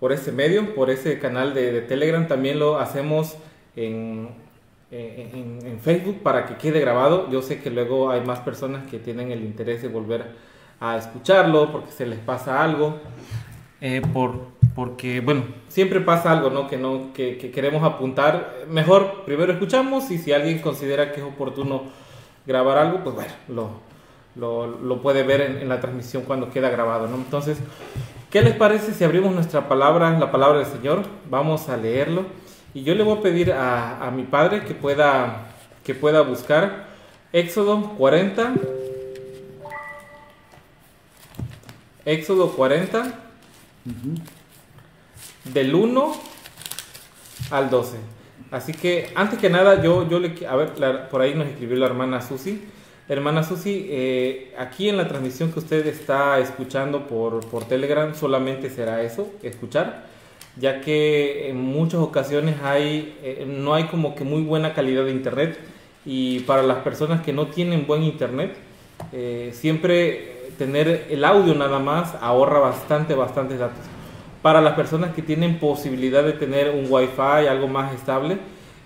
por ese medio, por ese canal de, Telegram. También lo hacemos en, en, Facebook para que quede grabado. Yo sé que luego hay más personas que tienen el interés de volver a escucharlo porque se les pasa algo. Eh, por, porque, bueno, siempre pasa algo, ¿no? Que, no que, queremos apuntar. Mejor primero escuchamos y si alguien considera que es oportuno grabar algo, pues bueno, lo, lo, lo puede ver en, en, la transmisión cuando queda grabado, ¿no? Entonces, ¿Qué les parece si abrimos nuestra palabra, la palabra del Señor? Vamos a leerlo. Y yo le voy a pedir a, mi padre que pueda, que pueda buscar Éxodo 40. Éxodo 40. Del 1 al 12. Así que antes que nada, yo, yo le... A ver, por ahí nos escribió la hermana Susi. Hermana Susi, eh, aquí en la transmisión que usted está escuchando por, por Telegram solamente será eso, escuchar, ya que en muchas ocasiones hay, eh, no hay como que muy buena calidad de internet y para las personas que no tienen buen internet, eh, siempre tener el audio nada más ahorra bastante, bastantes datos. Para las personas que tienen posibilidad de tener un wifi, algo más estable,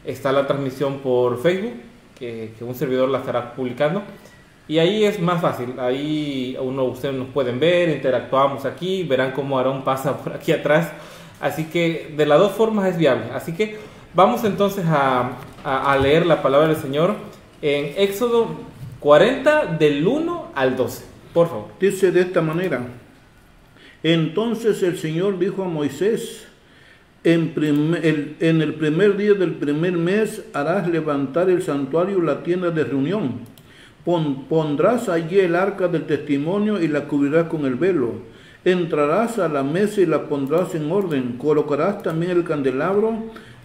está la transmisión por Facebook que, un servidor la estará publicando. Y ahí es más fácil, ahí uno, ustedes nos pueden ver, interactuamos aquí, verán cómo Aarón pasa por aquí atrás. Así que de las dos formas es viable. Así que vamos entonces a, a, leer la palabra del Señor en Éxodo 40 del 1 al 12. Por favor. Dice de esta manera. Entonces el Señor dijo a Moisés, en, el, primer día del primer mes harás levantar el santuario, la tienda de reunión. pondrás allí el arca del testimonio y la cubrirás con el velo. Entrarás a la mesa y la pondrás en orden. Colocarás también el candelabro,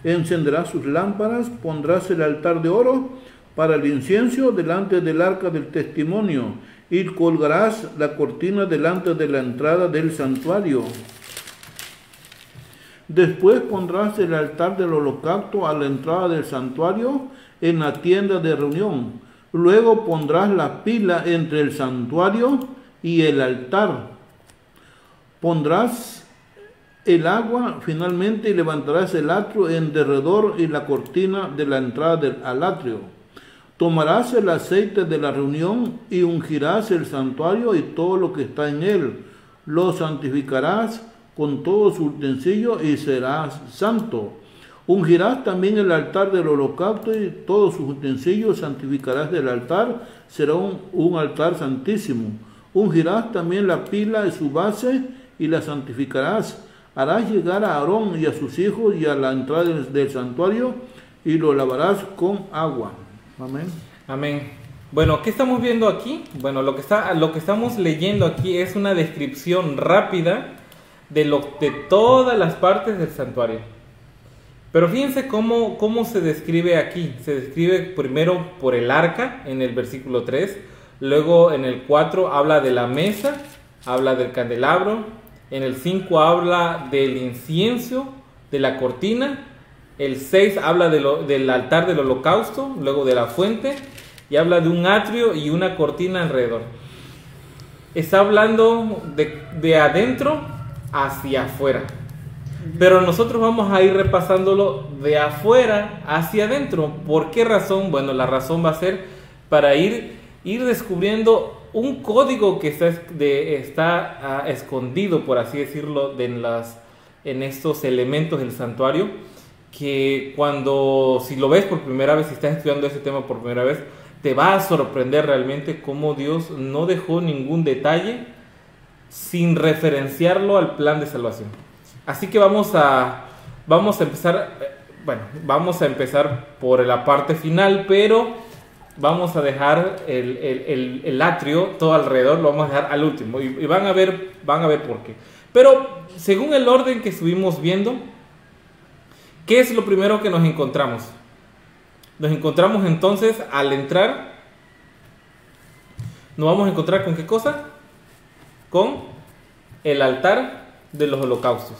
encenderás sus lámparas, pondrás el altar de oro para el incienso delante del arca del testimonio y colgarás la cortina delante de la entrada del santuario. Después pondrás el altar del holocausto a la entrada del santuario en la tienda de reunión. Luego pondrás la pila entre el santuario y el altar. Pondrás el agua finalmente y levantarás el atrio en derredor y la cortina de la entrada del, al atrio. Tomarás el aceite de la reunión y ungirás el santuario y todo lo que está en él. Lo santificarás con todo su utensilio y serás santo. Ungirás también el altar del holocausto y todos sus utensilios santificarás del altar, será un, altar santísimo. Ungirás también la pila y su base y la santificarás. Harás llegar a Aarón y a sus hijos y a la entrada del, santuario y lo lavarás con agua. Amén. Amén. Bueno, ¿qué estamos viendo aquí? Bueno, lo que, está, lo que estamos leyendo aquí es una descripción rápida de, lo, de todas las partes del santuario. Pero fíjense cómo, cómo se describe aquí. Se describe primero por el arca en el versículo 3, luego en el 4 habla de la mesa, habla del candelabro, en el 5 habla del incienso, de la cortina, el 6 habla de lo, del altar del holocausto, luego de la fuente, y habla de un atrio y una cortina alrededor. Está hablando de, de adentro hacia afuera. Pero nosotros vamos a ir repasándolo de afuera hacia adentro. ¿Por qué razón? Bueno, la razón va a ser para ir, ir descubriendo un código que está, está ah, escondido, por así decirlo, de en, las, en estos elementos del santuario, que cuando, si lo ves por primera vez, si estás estudiando ese tema por primera vez, te va a sorprender realmente cómo Dios no dejó ningún detalle sin referenciarlo al plan de salvación. Así que vamos a, vamos a empezar, eh, bueno, vamos a empezar por la parte final, pero vamos a dejar el, atrio todo alrededor, lo vamos a dejar al último y, van a ver, van a ver por qué. Pero según el orden que estuvimos viendo, ¿qué es lo primero que nos encontramos? Nos encontramos entonces al entrar, nos vamos a encontrar con qué cosa? Con el altar de los holocaustos.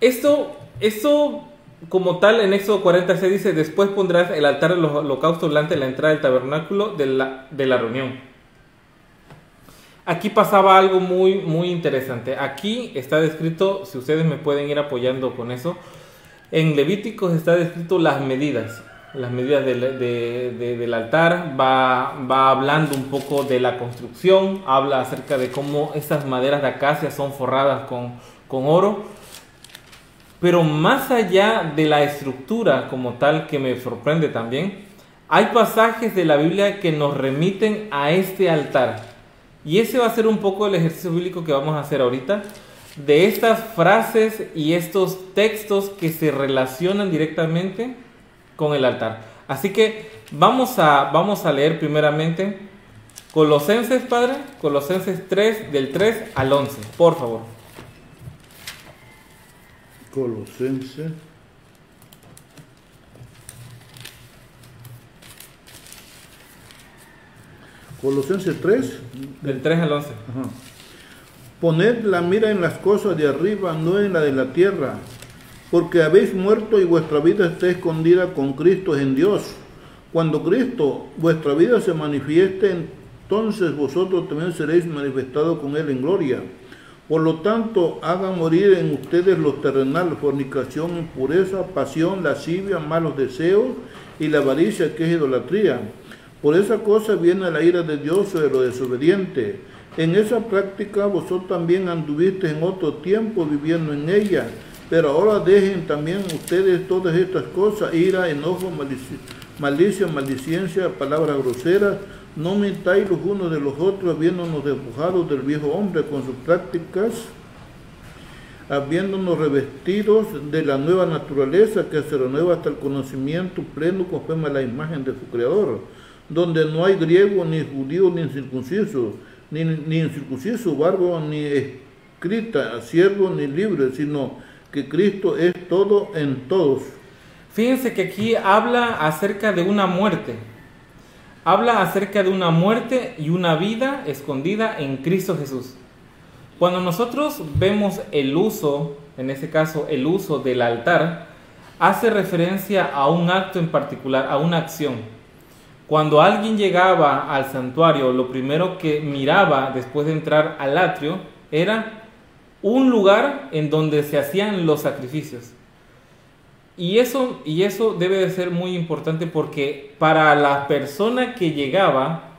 Esto, esto como tal en Éxodo 40 se dice, después pondrás el altar de los holocaustos delante de la entrada del tabernáculo de la, de la reunión. aquí pasaba algo muy, muy interesante. Aquí está descrito, si ustedes me pueden ir apoyando con eso, en Levíticos está descrito las medidas, las medidas del, del altar, va, va hablando un poco de la construcción, habla acerca de cómo esas maderas de acacia son forradas con, con oro. Pero más allá de la estructura como tal, que me sorprende también, hay pasajes de la Biblia que nos remiten a este altar. Y ese va a ser un poco el ejercicio bíblico que vamos a hacer ahorita, de estas frases y estos textos que se relacionan directamente con el altar. Así que vamos a, vamos a leer primeramente Colosenses, Padre, Colosenses 3, del 3 al 11, por favor. Colosenses Colosenses 3. Del 3 al 11. Poned la mira en las cosas de arriba, no en la de la tierra, porque habéis muerto y vuestra vida está escondida con Cristo en Dios. Cuando Cristo, vuestra vida se manifieste, entonces vosotros también seréis manifestados con Él en gloria. Por lo tanto, hagan morir en ustedes los terrenales, fornicación, impureza, pasión, lascivia, malos deseos y la avaricia que es idolatría por esa cosa viene la ira de Dios sobre los desobedientes. En esa práctica vosotros también anduviste en otro tiempo viviendo en ella, pero ahora dejen también ustedes todas estas cosas, ira, enojo, malicia, malicia maldicencia, palabras groseras. No mintáis los unos de los otros, habiéndonos despojados del viejo hombre con sus prácticas, habiéndonos revestidos de la nueva naturaleza que se renueva hasta el conocimiento pleno conforme a la imagen de su Creador donde no hay griego, ni judío, ni incircunciso, ni, ni incircunciso, ni escrita, siervo, ni libre, sino que Cristo es todo en todos. Fíjense que aquí habla acerca de una muerte. Habla acerca de una muerte y una vida escondida en Cristo Jesús. Cuando nosotros vemos el uso, en este caso el uso del altar, hace referencia a un acto en particular, a una acción. Cuando alguien llegaba al santuario, lo primero que miraba después de entrar al atrio era un lugar en donde se hacían los sacrificios. Y eso, y eso debe de ser muy importante porque para la persona que llegaba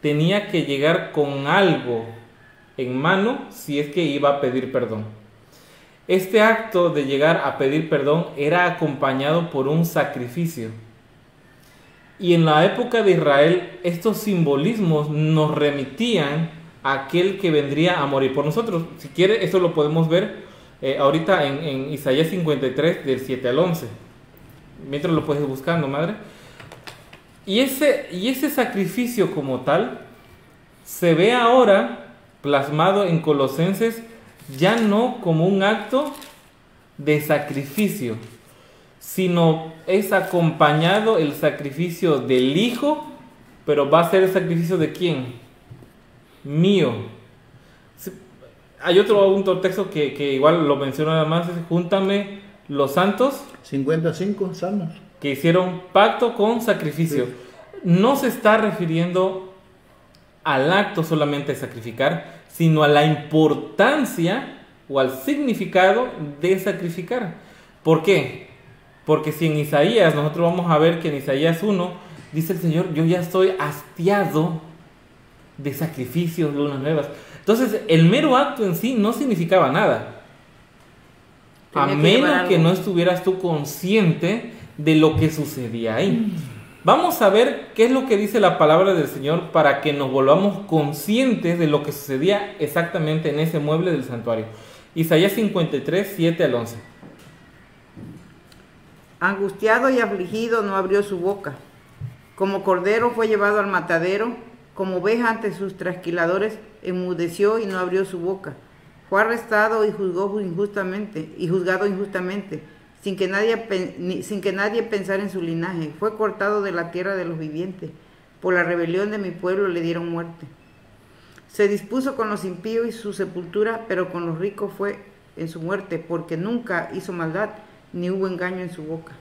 tenía que llegar con algo en mano si es que iba a pedir perdón. Este acto de llegar a pedir perdón era acompañado por un sacrificio. Y en la época de Israel, estos simbolismos nos remitían aquel que vendría a morir por nosotros. Si quiere, esto lo podemos ver eh, ahorita en, Isaías 53, del 7 al 11. Mientras lo puedes buscando, madre. Y ese, y ese sacrificio como tal se ve ahora plasmado en Colosenses ya no como un acto de sacrificio, sino es acompañado el sacrificio del Hijo, pero va a ser el sacrificio de quién? Mío. Hay otro, texto que, que igual lo menciona nada más, es júntame los santos. 55 salmos. Que hicieron pacto con sacrificio. No se está refiriendo al acto solamente de sacrificar, sino a la importancia o al significado de sacrificar. ¿Por qué? Porque si en Isaías, nosotros vamos a ver que en Isaías 1 dice el Señor, yo ya estoy hastiado de sacrificios, lunas nuevas. Entonces, el mero acto en sí no significaba nada. a menos que no estuvieras tú consciente de lo que sucedía ahí. Vamos a ver qué es lo que dice la palabra del Señor para que nos volvamos conscientes de lo que sucedía exactamente en ese mueble del santuario. Isaías 53, 7 al 11. Angustiado y afligido no abrió su boca. Como cordero fue llevado al matadero, como oveja ante sus trasquiladores, enmudeció y no abrió su boca. Fue arrestado y juzgó injustamente, y juzgado injustamente, sin que nadie, sin que nadie pensara en su linaje. Fue cortado de la tierra de los vivientes. Por la rebelión de mi pueblo le dieron muerte. Se dispuso con los impíos y su sepultura, pero con los ricos fue en su muerte, porque nunca hizo maldad ni hubo engaño en su boca.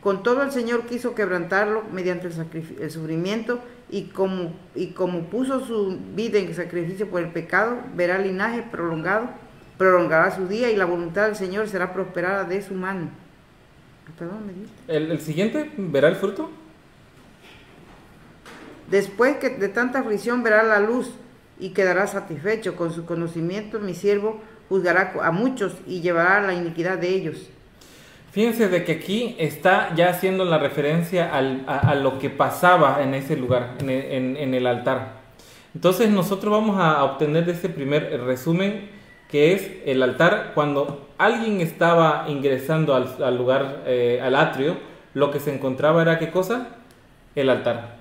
Con todo el Señor quiso quebrantarlo mediante el, sufrimiento y como, y como puso su vida en sacrificio por el pecado, verá linaje prolongado, prolongará su día y la voluntad del Señor será prosperada de su mano. ¿Hasta dónde? ¿El, el siguiente verá el fruto? Después que de tanta aflicción verá la luz y quedará satisfecho con su conocimiento, mi siervo juzgará a muchos y llevará la iniquidad de ellos. Fíjense de que aquí está ya haciendo la referencia a, lo que pasaba en ese lugar, en el, en- el altar. Entonces nosotros vamos a obtener de este primer resumen que es el altar cuando alguien estaba ingresando al, al lugar, eh, al atrio, lo que se encontraba era qué cosa? El altar.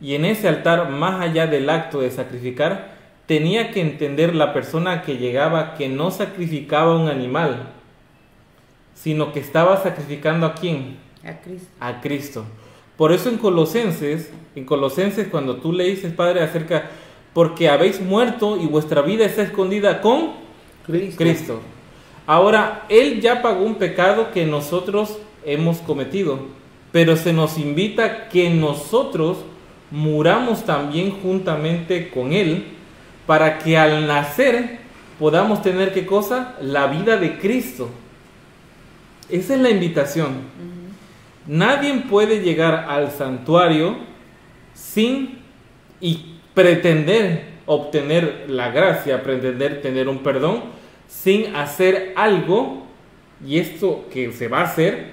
Y en ese altar, más allá del acto de sacrificar, tenía que entender la persona que llegaba que no sacrificaba un animal, sino que estaba sacrificando a quién? A Cristo. A Cristo. Por eso en Colosenses, en Colosenses cuando tú le dices, Padre, acerca, porque habéis muerto y vuestra vida está escondida con Cristo. Cristo. Ahora, Él ya pagó un pecado que nosotros hemos cometido, pero se nos invita que nosotros muramos también juntamente con Él, para que al nacer podamos tener qué cosa? La vida de Cristo. Esa es la invitación. Nadie puede llegar al santuario sin y pretender obtener la gracia, pretender tener un perdón, sin hacer algo, y esto que se va a hacer,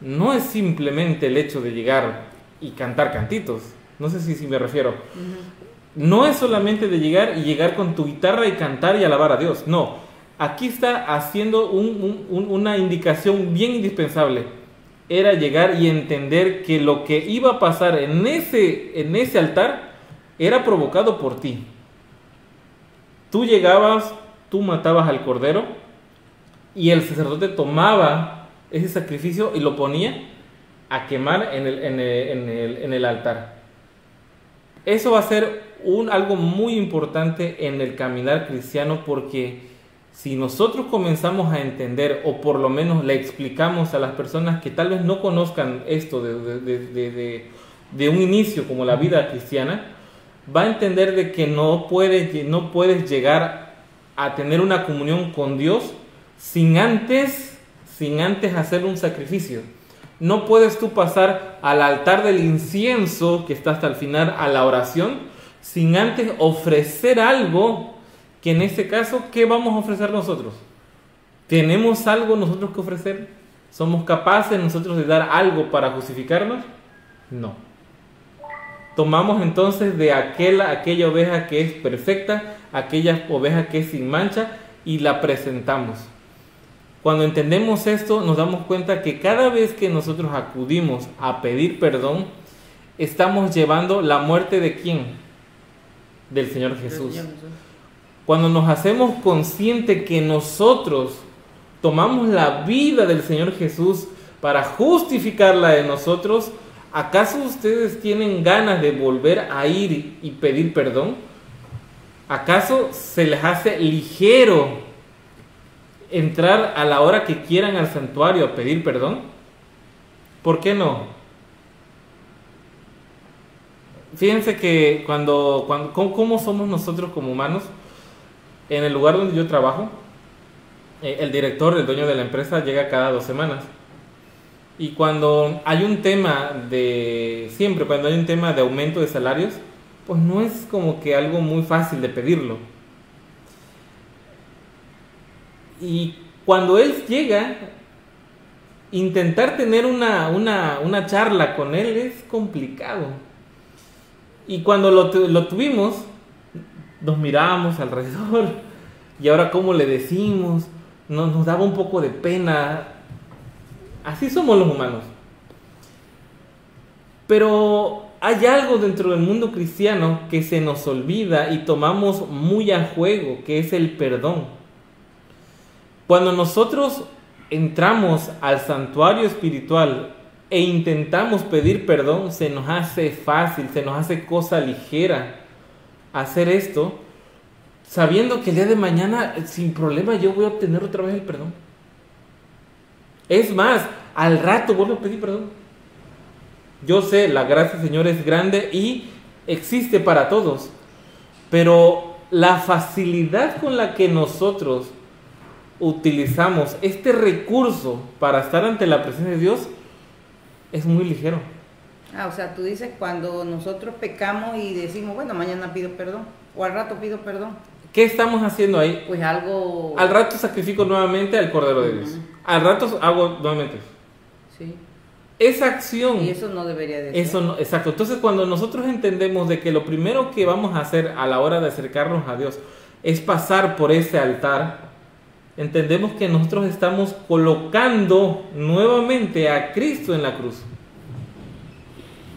no es simplemente el hecho de llegar y cantar cantitos. No sé si, si me refiero. No es solamente de llegar y llegar con tu guitarra y cantar y alabar a Dios. No. Aquí está haciendo un- un- un- una indicación bien indispensable. Era llegar y entender que lo que iba a pasar en ese, en ese altar era provocado por ti. Tú llegabas, tú matabas al cordero y el sacerdote tomaba ese sacrificio y lo ponía a quemar en el, en el- en el- altar. Eso va a ser algo muy importante en el caminar cristiano porque si nosotros comenzamos a entender o por lo menos le explicamos a las personas que tal vez no conozcan esto de, de- de- de- un inicio como la vida cristiana, va a entender de que no, puede, no puedes llegar a tener una comunión con Dios sin antes, sin antes hacer un sacrificio. No puedes tú pasar al altar del incienso que está hasta el final a la oración sin antes ofrecer algo que en este caso, ¿qué vamos a ofrecer nosotros? ¿Tenemos algo nosotros que ofrecer? ¿Somos capaces nosotros de dar algo para justificarnos? No. Tomamos entonces de aquella, aquella oveja que es perfecta, aquella oveja que es sin mancha y la presentamos. Cuando entendemos esto, nos damos cuenta que cada vez que nosotros acudimos a pedir perdón, estamos llevando la muerte de quién? Del Señor Jesús. Cuando nos hacemos consciente que nosotros tomamos la vida del Señor Jesús para justificarla de nosotros, ¿acaso ustedes tienen ganas de volver a ir y pedir perdón? ¿Acaso se les hace ligero entrar a la hora que quieran al santuario a pedir perdón? ¿Por qué no? Fíjense que cuando, cuando ¿cómo, somos nosotros como humanos? En el lugar donde yo trabajo, eh, el director, el dueño de la empresa, llega cada dos semanas. Y cuando hay un tema de, siempre cuando hay un tema de aumento de salarios, pues no es como que algo muy fácil de pedirlo. Y cuando él llega, intentar tener una, una, una charla con él es complicado. Y cuando lo, lo tuvimos, nos mirábamos alrededor y ahora cómo le decimos, nos, nos daba un poco de pena. Así somos los humanos. Pero hay algo dentro del mundo cristiano que se nos olvida y tomamos muy a juego, que es el perdón. Cuando nosotros entramos al santuario espiritual e intentamos pedir perdón, se nos hace fácil, se nos hace cosa ligera hacer esto, sabiendo que el día de mañana, sin problema, yo voy a obtener otra vez el perdón. Es más, al rato vuelvo a pedir perdón. Yo sé, la gracia del Señor es grande y existe para todos, pero la facilidad con la que nosotros utilizamos este recurso para estar ante la presencia de Dios es muy ligero. Ah, o sea, tú dices cuando nosotros pecamos y decimos, bueno, mañana pido perdón, o al rato pido perdón. ¿Qué estamos haciendo ahí? Pues algo... Al rato sacrifico nuevamente al Cordero de Dios. Al rato hago nuevamente. Sí. Esa acción Y eso no debería de ser. Eso no, exacto. Entonces, cuando nosotros entendemos de que lo primero que vamos a hacer a la hora de acercarnos a Dios es pasar por ese altar, entendemos que nosotros estamos colocando nuevamente a Cristo en la cruz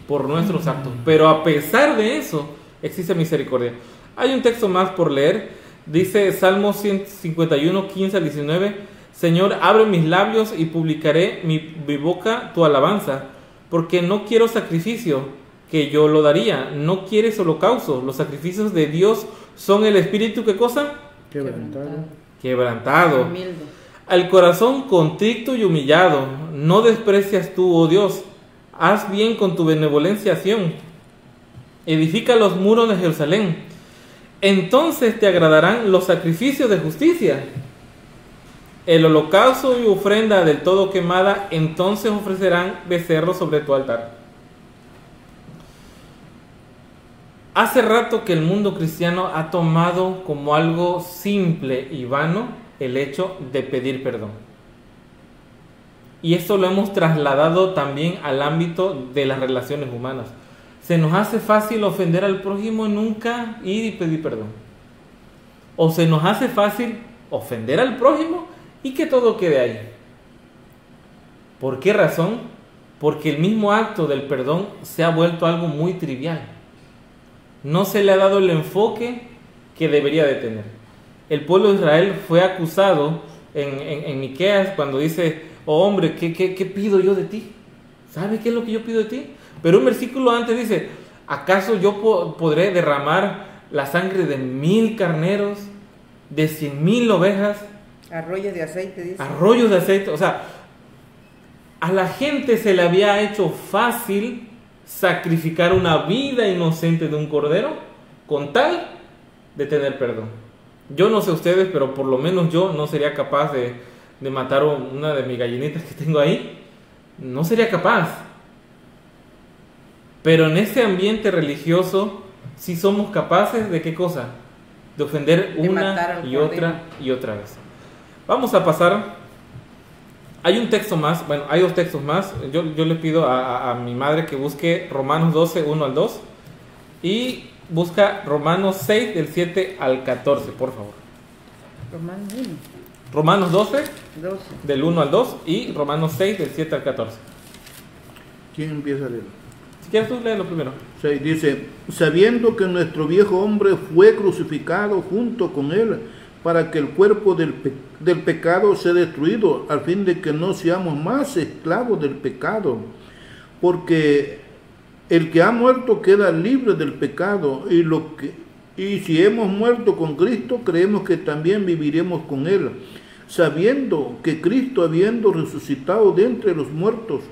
por nuestros actos. Pero a pesar de eso, existe misericordia. Hay un texto más por leer. Dice Salmo 151, 15 al 19. Señor, abre mis labios y publicaré mi, mi boca tu alabanza, porque no quiero sacrificio, que yo lo daría. No quieres holocausto. Los sacrificios de Dios son el espíritu, ¿qué cosa? Quebrantado. Quebrantado. Humilde. Al corazón contrito y humillado, no desprecias tú, oh Dios. Haz bien con tu benevolencia. Edifica los muros de Jerusalén. Entonces te agradarán los sacrificios de justicia. El holocausto y ofrenda del todo quemada, entonces ofrecerán becerros sobre tu altar. Hace rato que el mundo cristiano ha tomado como algo simple y vano el hecho de pedir perdón. Y esto lo hemos trasladado también al ámbito de las relaciones humanas. Se nos hace fácil ofender al prójimo nunca ir y pedir perdón. O se nos hace fácil ofender al prójimo y que todo quede ahí. ¿Por qué razón? Porque el mismo acto del perdón se ha vuelto algo muy trivial. No se le ha dado el enfoque que debería de tener. El pueblo de Israel fue acusado en, en, en Miqueas cuando dice, oh hombre, ¿qué, qué, qué pido yo de ti? ¿Sabe qué es lo que yo pido de ti? Pero un versículo antes dice, ¿acaso yo po- podré derramar la sangre de mil carneros, de cien mil ovejas, Arroyos de aceite, dice. arroyos de aceite? O sea, a la gente se le había hecho fácil sacrificar una vida inocente de un cordero con tal de tener perdón. Yo no sé ustedes, pero por lo menos yo no sería capaz de, de matar una de mis gallinitas que tengo ahí. No sería capaz. Pero en ese ambiente religioso sí somos capaces de qué cosa? De ofender De una y cordero. otra y otra vez. Vamos a pasar. Hay un texto más, bueno, hay dos textos más. Yo, yo le pido a, a- a mi madre que busque Romanos 12, 1 al 2. Y busca Romanos 6, del 7 al 14, por favor. Romanos 1, Romanos 12, 12. del 1 al 2. Y Romanos 6, del 7 al 14. ¿Quién empieza a leer? Si quieres tú, léelo primero. Sí, dice, sabiendo que nuestro viejo hombre fue crucificado junto con él, para que el cuerpo del, pe- del pecado sea destruido, al fin de que no seamos más esclavos del pecado, porque el que ha muerto queda libre del pecado, y, lo que, y si hemos muerto con Cristo, creemos que también viviremos con él, sabiendo que Cristo, habiendo resucitado de entre los muertos,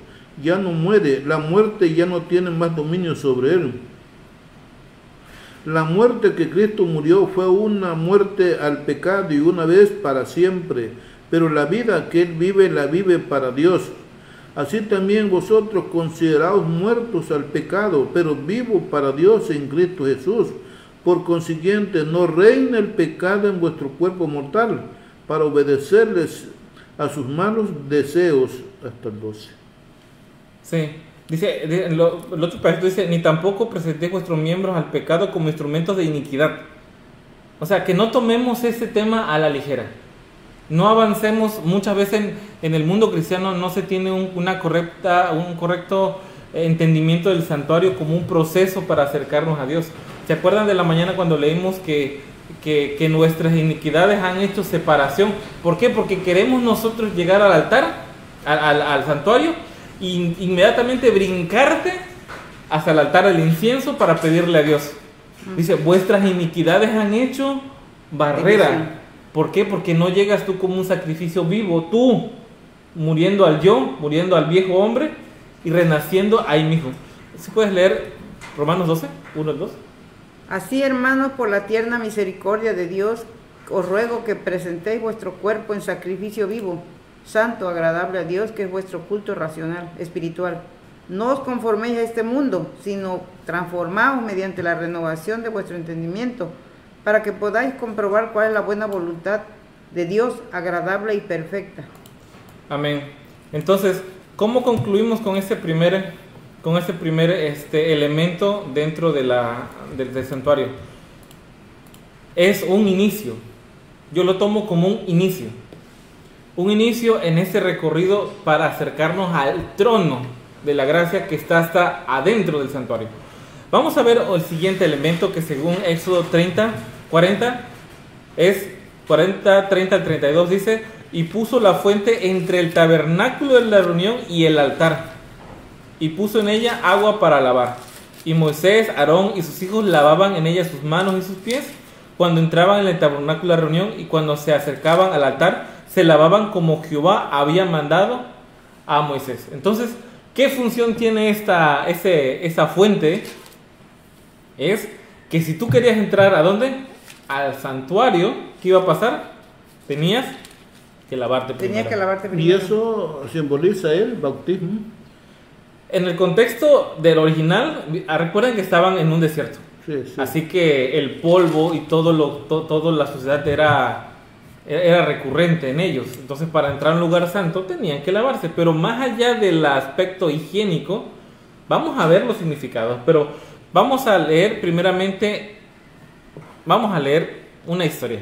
ya no muere, la muerte ya no tiene más dominio sobre él. La muerte que Cristo murió fue una muerte al pecado y una vez para siempre, pero la vida que Él vive la vive para Dios. Así también vosotros consideraos muertos al pecado, pero vivos para Dios en Cristo Jesús. Por consiguiente, no reina el pecado en vuestro cuerpo mortal, para obedecerles a sus malos deseos. Hasta el 12. Sí. Dice, di- lo, el otro pedacito dice, ni tampoco presentéis vuestros miembros al pecado como instrumentos de iniquidad. O sea, que no tomemos ese tema a la ligera. No avancemos, muchas veces en, en el mundo cristiano no se tiene un, una correcta, un correcto entendimiento del santuario como un proceso para acercarnos a Dios. ¿Se acuerdan de la mañana cuando leímos que, que, que nuestras iniquidades han hecho separación? ¿Por qué? Porque queremos nosotros llegar al altar, al, al- al santuario, e inmediatamente brincarte hasta el altar del incienso para pedirle a Dios. Dice, vuestras iniquidades han hecho barrera. ¿Por qué? Porque no llegas tú como un sacrificio vivo, tú muriendo al yo, muriendo al viejo hombre y renaciendo ahí mismo. Si puedes leer Romanos 12, 1 al 2. Así, hermanos, por la tierna misericordia de Dios, os ruego que presentéis vuestro cuerpo en sacrificio vivo, santo, agradable a Dios, que es vuestro culto racional, espiritual. No os conforméis a este mundo, sino transformaos mediante la renovación de vuestro entendimiento, para que podáis comprobar cuál es la buena voluntad de Dios, agradable y perfecta. Amén. Entonces, ¿cómo concluimos con ese primer, con ese primer este, elemento dentro de la, del, santuario? Es un inicio. Yo lo tomo como un inicio. Un inicio en ese recorrido para acercarnos al trono de la gracia que está hasta adentro del santuario. Vamos a ver el siguiente elemento que según Éxodo 30, 40 es 40, 30 al 32 dice, y puso la fuente entre el tabernáculo de la reunión y el altar, y puso en ella agua para lavar. Y Moisés, Aarón y sus hijos lavaban en ella sus manos y sus pies cuando entraban en el tabernáculo de la reunión y cuando se acercaban al altar, se lavaban como Jehová había mandado a Moisés. Entonces, ¿qué función tiene esta, ese, esa fuente? Es que si tú querías entrar a dónde? Al santuario, ¿qué iba a pasar? Tenías que lavarte primero. Tenía que lavarte Y primero. eso simboliza el bautismo. En el contexto del original, ah, recuerden que estaban en un desierto. Sí, sí. Así que el polvo y todo lo, to- toda la suciedad era, era recurrente en ellos. Entonces, para entrar a un lugar santo tenían que lavarse. Pero más allá del aspecto higiénico, vamos a ver los significados. Pero vamos a leer primeramente, vamos a leer una historia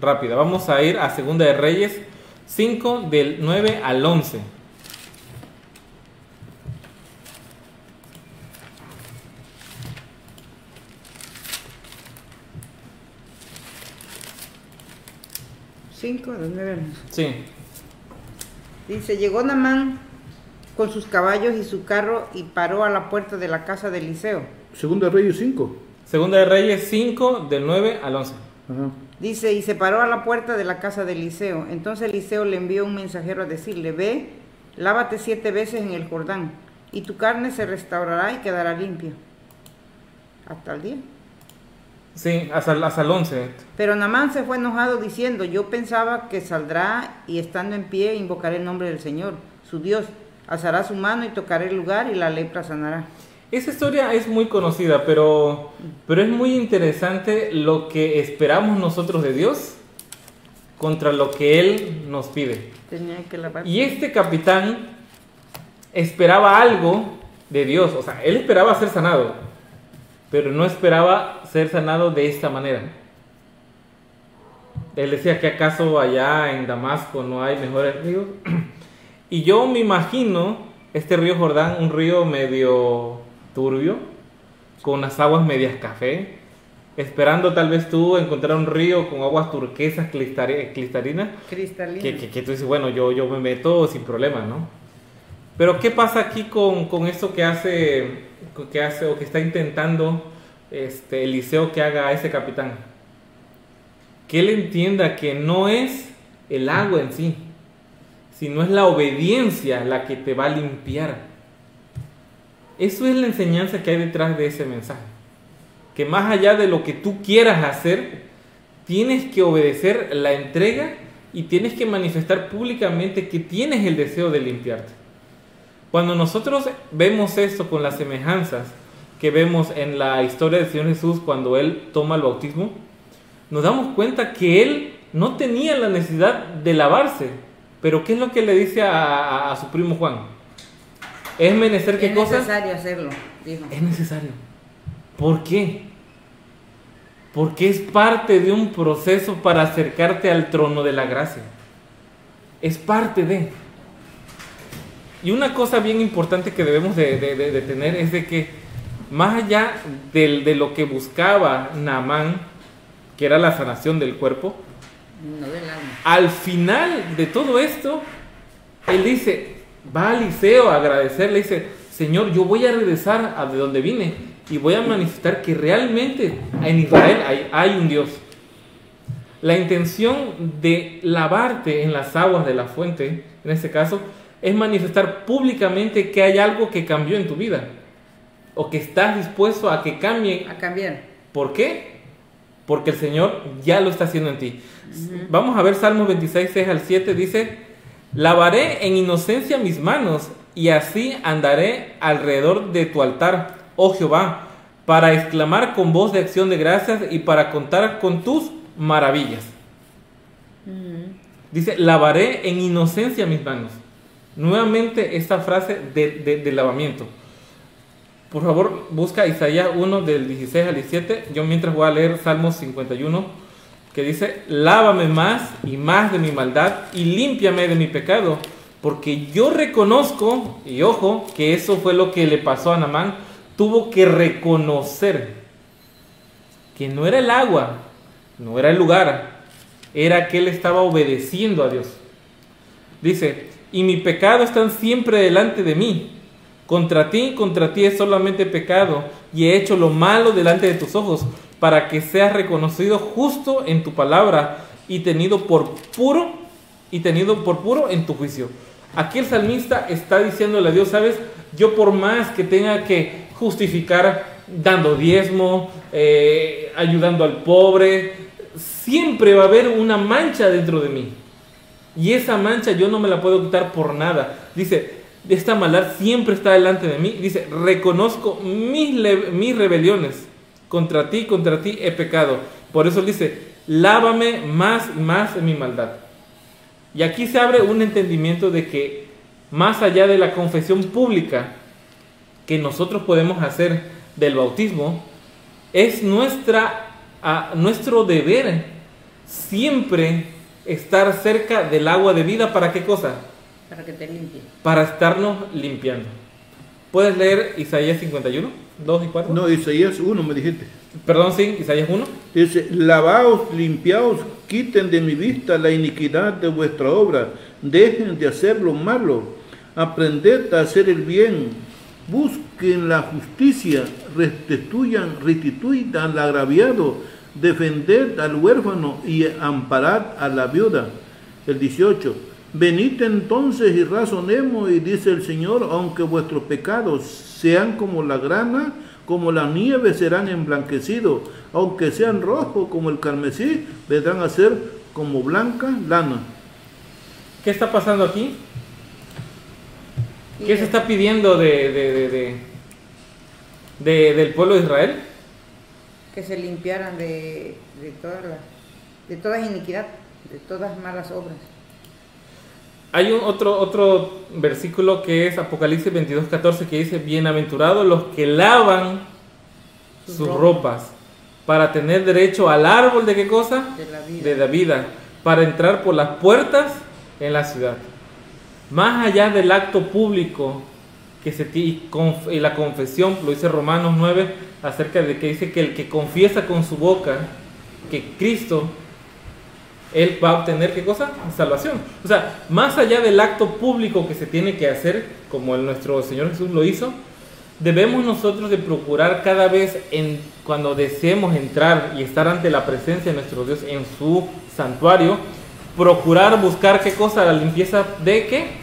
rápida. Vamos a ir a Segunda de Reyes 5 del 9 al 11. Cinco, de nueve años. Sí, Dice, llegó Namán con sus caballos y su carro y paró a la puerta de la casa de Eliseo. Segunda de Reyes 5. Segunda de Reyes 5 del 9 al 11. Ajá. Dice, y se paró a la puerta de la casa de Eliseo. Entonces Eliseo le envió un mensajero a decirle, ve, lávate siete veces en el Jordán, y tu carne se restaurará y quedará limpia. Hasta el día. Sí, hasta, el- hasta el 11. Pero Namán se fue enojado diciendo, yo pensaba que saldrá y estando en pie invocaré el nombre del Señor, su Dios, alzará su mano y tocará el lugar y la lepra sanará. Esa historia es muy conocida, pero, pero es muy interesante lo que esperamos nosotros de Dios contra lo que Él nos pide. Tenía que lavar. Y este capitán esperaba algo de Dios, o sea, él esperaba ser sanado, pero no esperaba ser sanado de esta manera. Él decía que acaso allá en Damasco no hay mejores ríos. Y yo me imagino este río Jordán, un río medio turbio, con las aguas medias café, esperando tal vez tú encontrar un río con aguas turquesas cristalinas Cristalina. que, que, que tú dices, bueno, yo, yo me meto sin problema, ¿no? Pero ¿qué pasa aquí con, con esto que hace, que hace o que está intentando este, Eliseo que haga a ese capitán? Que él entienda que no es el agua en sí, sino es la obediencia la que te va a limpiar. Eso es la enseñanza que hay detrás de ese mensaje. Que más allá de lo que tú quieras hacer, tienes que obedecer la entrega y tienes que manifestar públicamente que tienes el deseo de limpiarte. Cuando nosotros vemos esto con las semejanzas que vemos en la historia del Señor Jesús cuando Él toma el bautismo, nos damos cuenta que Él no tenía la necesidad de lavarse. Pero ¿qué es lo que le dice a, a- a su primo Juan? Es menester qué es cosa? necesario hacerlo, dijo. Es necesario. ¿Por qué? Porque es parte de un proceso para acercarte al trono de la gracia. Es parte de. Y una cosa bien importante que debemos de, de- de- de tener es de que más allá de lo que buscaba Naamán, que era la sanación del cuerpo, No del alma. al final de todo esto, él dice, va a Eliseo a agradecerle, dice, Señor, yo voy a regresar a de donde vine y voy a manifestar que realmente en Israel hay, hay un Dios. La intención de lavarte en las aguas de la fuente, en este caso, es manifestar públicamente que hay algo que cambió en tu vida. o que estás dispuesto a que cambien. A cambiar. ¿Por qué? Porque el Señor ya lo está haciendo en ti. Vamos a ver Salmos 26, 6 al 7. Dice, lavaré en inocencia mis manos y así andaré alrededor de tu altar, oh Jehová, para exclamar con voz de acción de gracias y para contar con tus maravillas. Dice, lavaré en inocencia mis manos. Nuevamente esta frase de, de, lavamiento. Por favor, busca Isaías 1 del 16 al 17. Yo mientras voy a leer Salmos 51, que dice, lávame más y más de mi maldad y límpiame de mi pecado, porque yo reconozco, y ojo, que eso fue lo que le pasó a Namán, tuvo que reconocer que no era el agua, no era el lugar, era que él estaba obedeciendo a Dios. Dice, y mi pecado están siempre delante de mí. Contra ti, contra ti es solamente pecado, y he hecho lo malo delante de tus ojos, para que seas reconocido justo en tu palabra y tenido por puro y tenido por puro en tu juicio. Aquí el salmista está diciéndole a Dios, sabes, yo por más que tenga que justificar dando diezmo, eh, ayudando al pobre, siempre va a haber una mancha dentro de mí. Y esa mancha yo no me la puedo quitar por nada. Dice, esta maldad siempre está delante de mí. Dice, reconozco mis, mis rebeliones. Contra ti, contra ti he pecado. Por eso dice, lávame más y más mi maldad. Y aquí se abre un entendimiento de que más allá de la confesión pública que nosotros podemos hacer del bautismo, es nuestra, nuestro deber siempre estar cerca del agua de vida. ¿Para qué cosa? Para que te limpie. Para estarnos limpiando. ¿Puedes leer Isaías 51, 2 y 4? No, Isaías 1 me dijiste. Perdón, sí, Isaías 1. Dice, lavaos, limpiaos, quiten de mi vista la iniquidad de vuestra obra, dejen de hacer lo malo, aprended a hacer el bien, busquen la justicia, restituyan, restituyan al agraviado, defended al huérfano y amparad a la viuda. El 18. Venid entonces y razonemos, y dice el Señor, aunque vuestros pecados sean como la grana, como la nieve serán emblanquecidos, aunque sean rojos como el carmesí, vendrán a ser como blanca lana. ¿Qué está pasando aquí? ¿Qué se está pidiendo de, de, de, del pueblo de Israel? Que se limpiaran de, de, toda, la, de toda iniquidad, de todas malas obras. Hay un otro, otro versículo que es Apocalipsis 22, 14 que dice, bienaventurados los que lavan sus, ropas para tener derecho al árbol de qué cosa? De la vida. De la vida, para entrar por las puertas en la ciudad. Más allá del acto público que se y la confesión, lo dice Romanos 9, acerca de que dice que el que confiesa con su boca que Cristo él va a obtener qué cosa? Salvación. O sea, más allá del acto público que se tiene que hacer, como el nuestro Señor Jesús lo hizo, debemos nosotros de procurar cada vez en, cuando deseemos entrar y estar ante la presencia de nuestro Dios en su santuario, procurar buscar qué cosa, la limpieza de qué?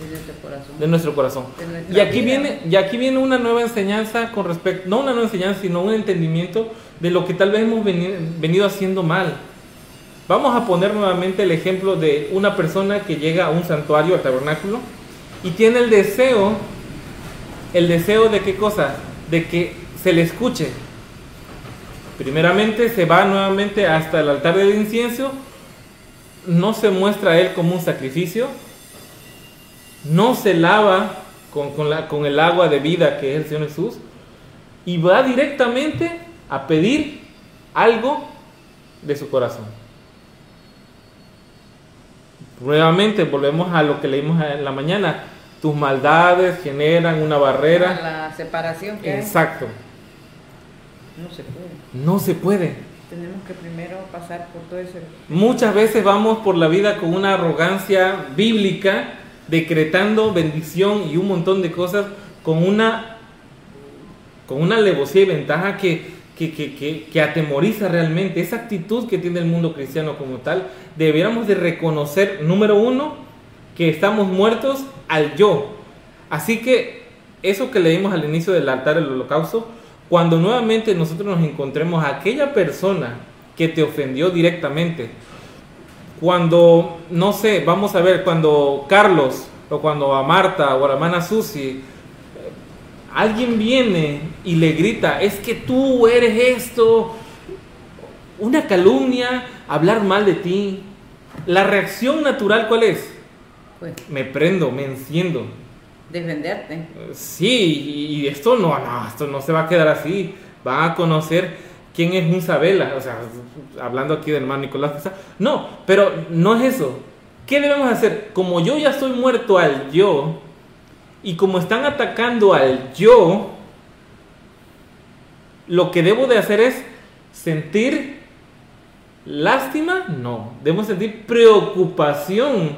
De nuestro corazón. De nuestro corazón. y aquí viene, y aquí viene una nueva enseñanza con respecto, no una nueva enseñanza, sino un entendimiento de lo que tal vez hemos venido haciendo mal Vamos a poner nuevamente el ejemplo de una persona que llega a un santuario, al tabernáculo, y tiene el deseo, el deseo de qué cosa? De que se le escuche. Primeramente se va nuevamente hasta el altar del incienso, no se muestra a él como un sacrificio, no se lava con, la, con el agua de vida que es el Señor Jesús, y va directamente a pedir algo de su corazón. Nuevamente volvemos a lo que leímos en la mañana. Tus maldades generan una barrera. La separación que Exacto. No se puede. No se puede. Tenemos que primero pasar por todo eso. Muchas veces vamos por la vida con una arrogancia bíblica, decretando bendición y un montón de cosas con una con una alevosía y ventaja que que, atemoriza realmente, esa actitud que tiene el mundo cristiano como tal, deberíamos de reconocer, número uno, que estamos muertos al yo. Así que eso que leímos al inicio del altar del holocausto, cuando nuevamente nosotros nos encontremos a aquella persona que te ofendió directamente, cuando, no sé, vamos a ver, cuando Carlos o cuando a Marta o a la hermana Susi, alguien viene y le grita, es que tú eres esto, una calumnia, hablar mal de ti, la reacción natural cuál es? Pues, Me prendo, me enciendo. defenderte. Sí, y esto no, no, esto no se va a quedar así. Van a conocer quién es un Sabela, o sea, hablando aquí del hermano Nicolás. No, pero no es eso. ¿Qué debemos hacer? Como yo ya estoy muerto al yo, y como están atacando al yo, lo que debo de hacer es sentir lástima, no, debo sentir preocupación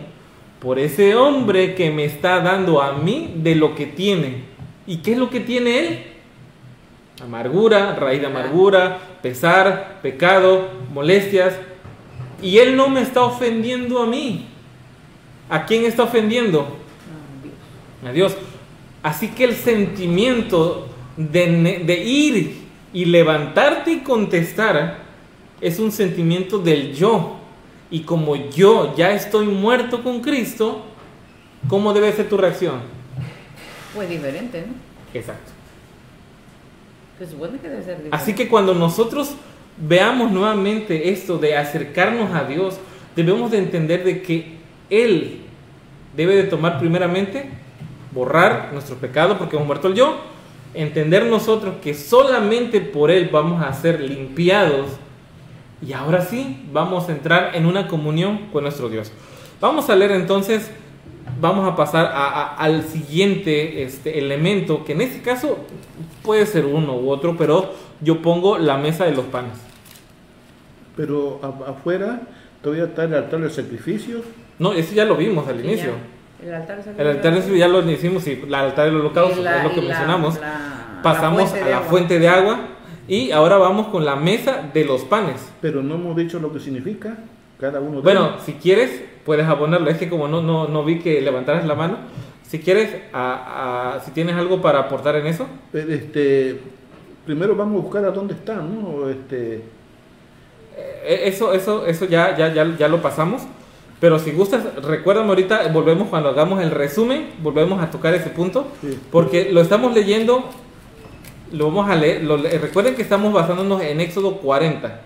por ese hombre que me está dando a mí de lo que tiene. ¿Y qué es lo que tiene él? Amargura, raíz de amargura, pesar, pecado, molestias. Y él no me está ofendiendo a mí. ¿A quién está ofendiendo? A Dios. Así que el sentimiento de ir y levantarte y contestar es un sentimiento del yo. Y como yo ya estoy muerto con Cristo, ¿cómo debe ser tu reacción? Pues diferente, ¿no? Exacto. Así que cuando nosotros veamos nuevamente esto de acercarnos a Dios, debemos de entender de que Él debe de tomar primeramente, borrar nuestro pecado porque hemos muerto el yo, entender nosotros que solamente por Él vamos a ser limpiados y ahora sí vamos a entrar en una comunión con nuestro Dios. Vamos a leer entonces, vamos a pasar a- a- al siguiente este, elemento, que en este caso puede ser uno u otro, pero yo pongo la mesa de los panes. Pero afuera todavía está el altar del sacrificio. No, eso ya lo vimos al Sí, inicio. ya. El altar El altar de- ya lo hicimos y el altar del holocausto la- es lo que la- mencionamos. la- Pasamos a la agua. fuente de agua y ahora vamos con la mesa de los panes. Pero no hemos dicho lo que significa cada uno de Bueno, ellos. si quieres, puedes abonarlo. Es que como no, no, no vi que levantaras la mano, si quieres, a- a- si tienes algo para aportar en eso. Este, primero vamos a buscar a dónde está, ¿no? Este, Eh, Eso, eso, eso ya, ya, ya, ya lo pasamos. Pero si gustas, recuérdame ahorita, volvemos cuando hagamos el resumen, volvemos a tocar ese punto. Sí. Porque lo estamos leyendo, lo vamos a leer. lo recuerden que estamos basándonos en Éxodo 40.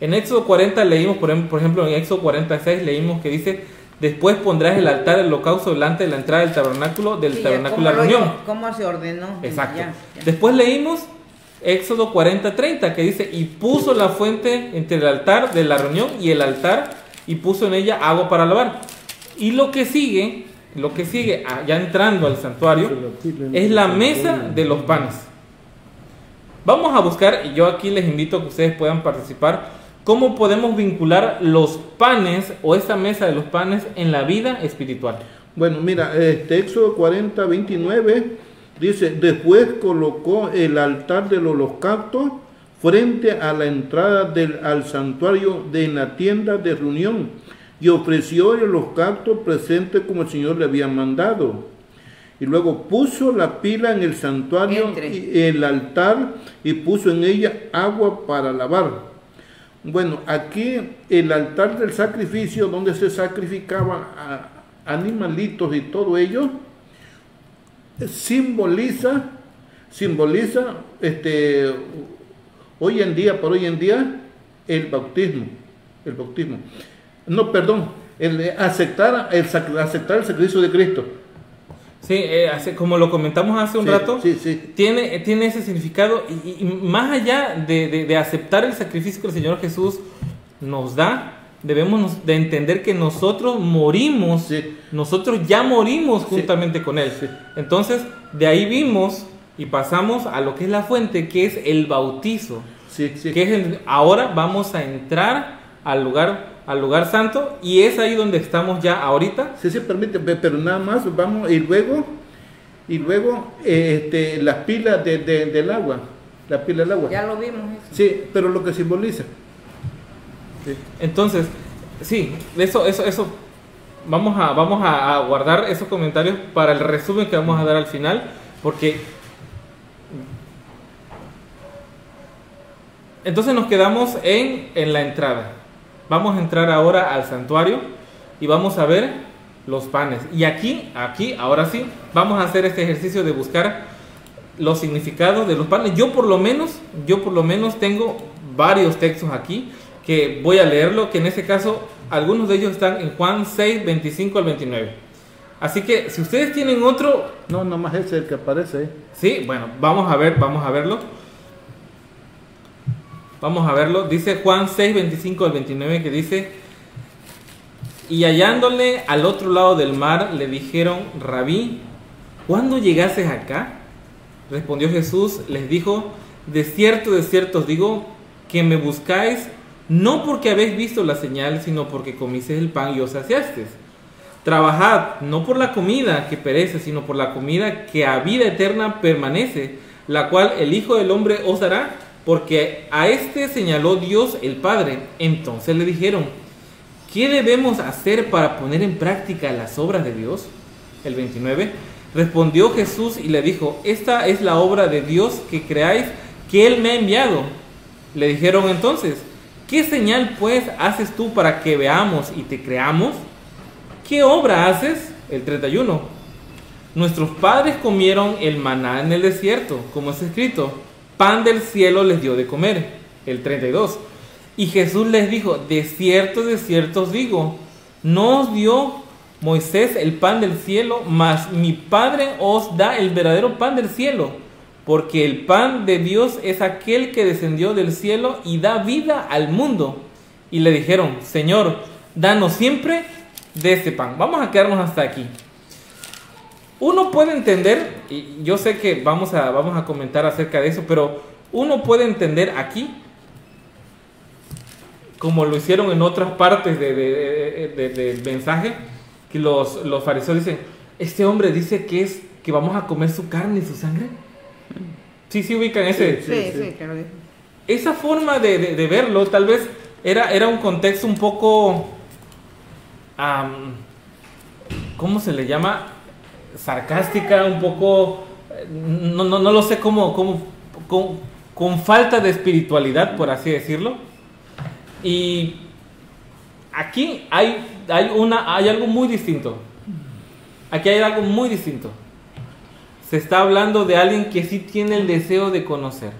En Éxodo 40 leímos, por em- por ejemplo, en Éxodo 46 leímos que dice, después pondrás el altar del holocausto delante de la entrada del tabernáculo, del Sí, tabernáculo de la ¿cómo lo- reunión. ¿Cómo se ordenó? Exacto. Ya, ya. Después leímos Éxodo 40:30 que dice, y puso la fuente entre el altar de la reunión y el altar y puso en ella agua para lavar. Y lo que sigue, lo que sigue, ah, ya entrando al santuario, es la mesa de los panes. Vamos a buscar, y yo aquí les invito a que ustedes puedan participar, cómo podemos vincular los panes o esta mesa de los panes en la vida espiritual. Bueno, mira, este Éxodo 40, 29 dice, después colocó el altar del holocausto frente a la entrada del, al santuario de la tienda de reunión y ofreció el holocausto presente como el Señor le había mandado. Y luego puso la pila en el santuario y el altar y puso en ella agua para lavar. Bueno, aquí el altar del sacrificio donde se sacrificaban animalitos y todo ello simboliza simboliza este hoy en día por hoy en día el bautismo el bautismo. No perdón el aceptar el aceptar el sacrificio de Cristo Sí, eh, hace- como lo comentamos hace un Sí, rato, sí sí. tiene, tiene ese significado y, y más allá de, de- de aceptar el sacrificio que el Señor Jesús nos da, debemos de entender que nosotros morimos, nosotros ya morimos juntamente con Él. Entonces, de ahí vimos y pasamos a lo que es la fuente, que es el bautizo, que es el- ahora vamos a entrar al lugar, al lugar santo y es ahí donde estamos ya ahorita. Sí, sí, permite, pe- pero nada más vamos y luego, y luego eh, este, las pilas de, de- del agua, la pila del agua. Ya lo vimos eso. Sí, pero lo que simboliza. Sí. Entonces, sí, eso, eso, eso, vamos a, vamos a, a guardar esos comentarios para el resumen que vamos a dar al final. Porque entonces nos quedamos en, en la entrada. Vamos a entrar ahora al santuario y vamos a ver los panes. Y aquí, aquí, ahora sí, vamos a hacer este ejercicio de buscar los significados de los panes. Yo por lo menos, yo por lo menos tengo varios textos aquí que voy a leerlo, que en este caso algunos de ellos están en Juan 6, 25 al 29. Así que si ustedes tienen otro... No, nomás ese es el que aparece. Sí, bueno, vamos a ver, vamos a verlo. Vamos a verlo. Dice Juan 6, 25 al 29 que dice, y hallándole al otro lado del mar, le dijeron, rabí, ¿cuándo llegases acá? Respondió Jesús, les dijo, de cierto, de cierto os digo, que me buscáis no porque habéis visto la señal, sino porque comisteis el pan y os saciasteis. Trabajad no por la comida que perece, sino por la comida que a vida eterna permanece, la cual el Hijo del Hombre os dará, porque a este señaló Dios el Padre. Entonces le dijeron, ¿qué debemos hacer para poner en práctica las obras de Dios? El 29. Respondió Jesús y le dijo, esta es la obra de Dios que creáis que Él me ha enviado. Le dijeron entonces, ¿qué señal pues haces tú para que veamos y te creamos? ¿Qué obra haces? El 31. Nuestros padres comieron el maná en el desierto, como es escrito, pan del cielo les dio de comer. El 32. Y Jesús les dijo, de cierto, de cierto os digo, no os dio Moisés el pan del cielo, mas mi Padre os da el verdadero pan del cielo, porque el pan de Dios es aquel que descendió del cielo y da vida al mundo. Y le dijeron, Señor, danos siempre de este pan. Vamos a quedarnos hasta aquí. Uno puede entender, y yo sé que vamos a, vamos a comentar acerca de eso, pero uno puede entender aquí, como lo hicieron en otras partes del de, de, mensaje, que los, los fariseos dicen, este hombre dice que es que vamos a comer su carne y su sangre. Sí, sí ubican ese. Sí, sí, sí, claro. Esa forma de, de, verlo tal vez era, era un contexto un poco, um, ¿cómo se le llama? Sarcástica, un poco, no, no, no lo sé cómo, cómo con, con falta de espiritualidad, por así decirlo. Y aquí hay, hay, una, hay algo muy distinto. Aquí hay algo muy distinto. Se está hablando de alguien que sí tiene el deseo de conocer.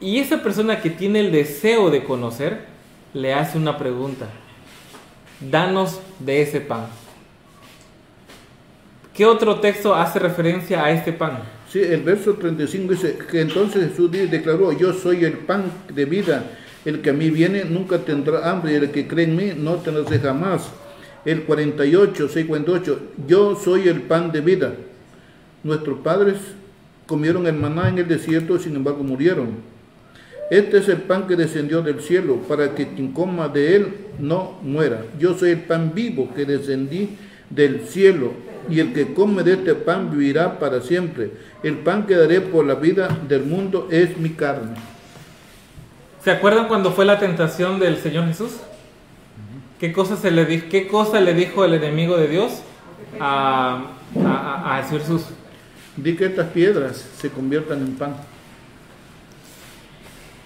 Y esa persona que tiene el deseo de conocer le hace una pregunta. Danos de ese pan. ¿Qué otro texto hace referencia a este pan? Sí, el verso 35 dice que entonces Jesús declaró, yo soy el pan de vida, el que a mí viene nunca tendrá hambre y el que cree en mí no tendrá jamás. El 48, 58, yo soy el pan de vida. Nuestros padres comieron el maná en el desierto, sin embargo murieron. Este es el pan que descendió del cielo, para que quien coma de él no muera. Yo soy el pan vivo que descendí del cielo, y el que come de este pan vivirá para siempre. El pan que daré por la vida del mundo es mi carne. ¿Se acuerdan cuando fue la tentación del Señor Jesús? ¿Qué cosa, se le dijo, qué cosa le dijo el enemigo de Dios a, a, a Jesús? Di que estas piedras se conviertan en pan.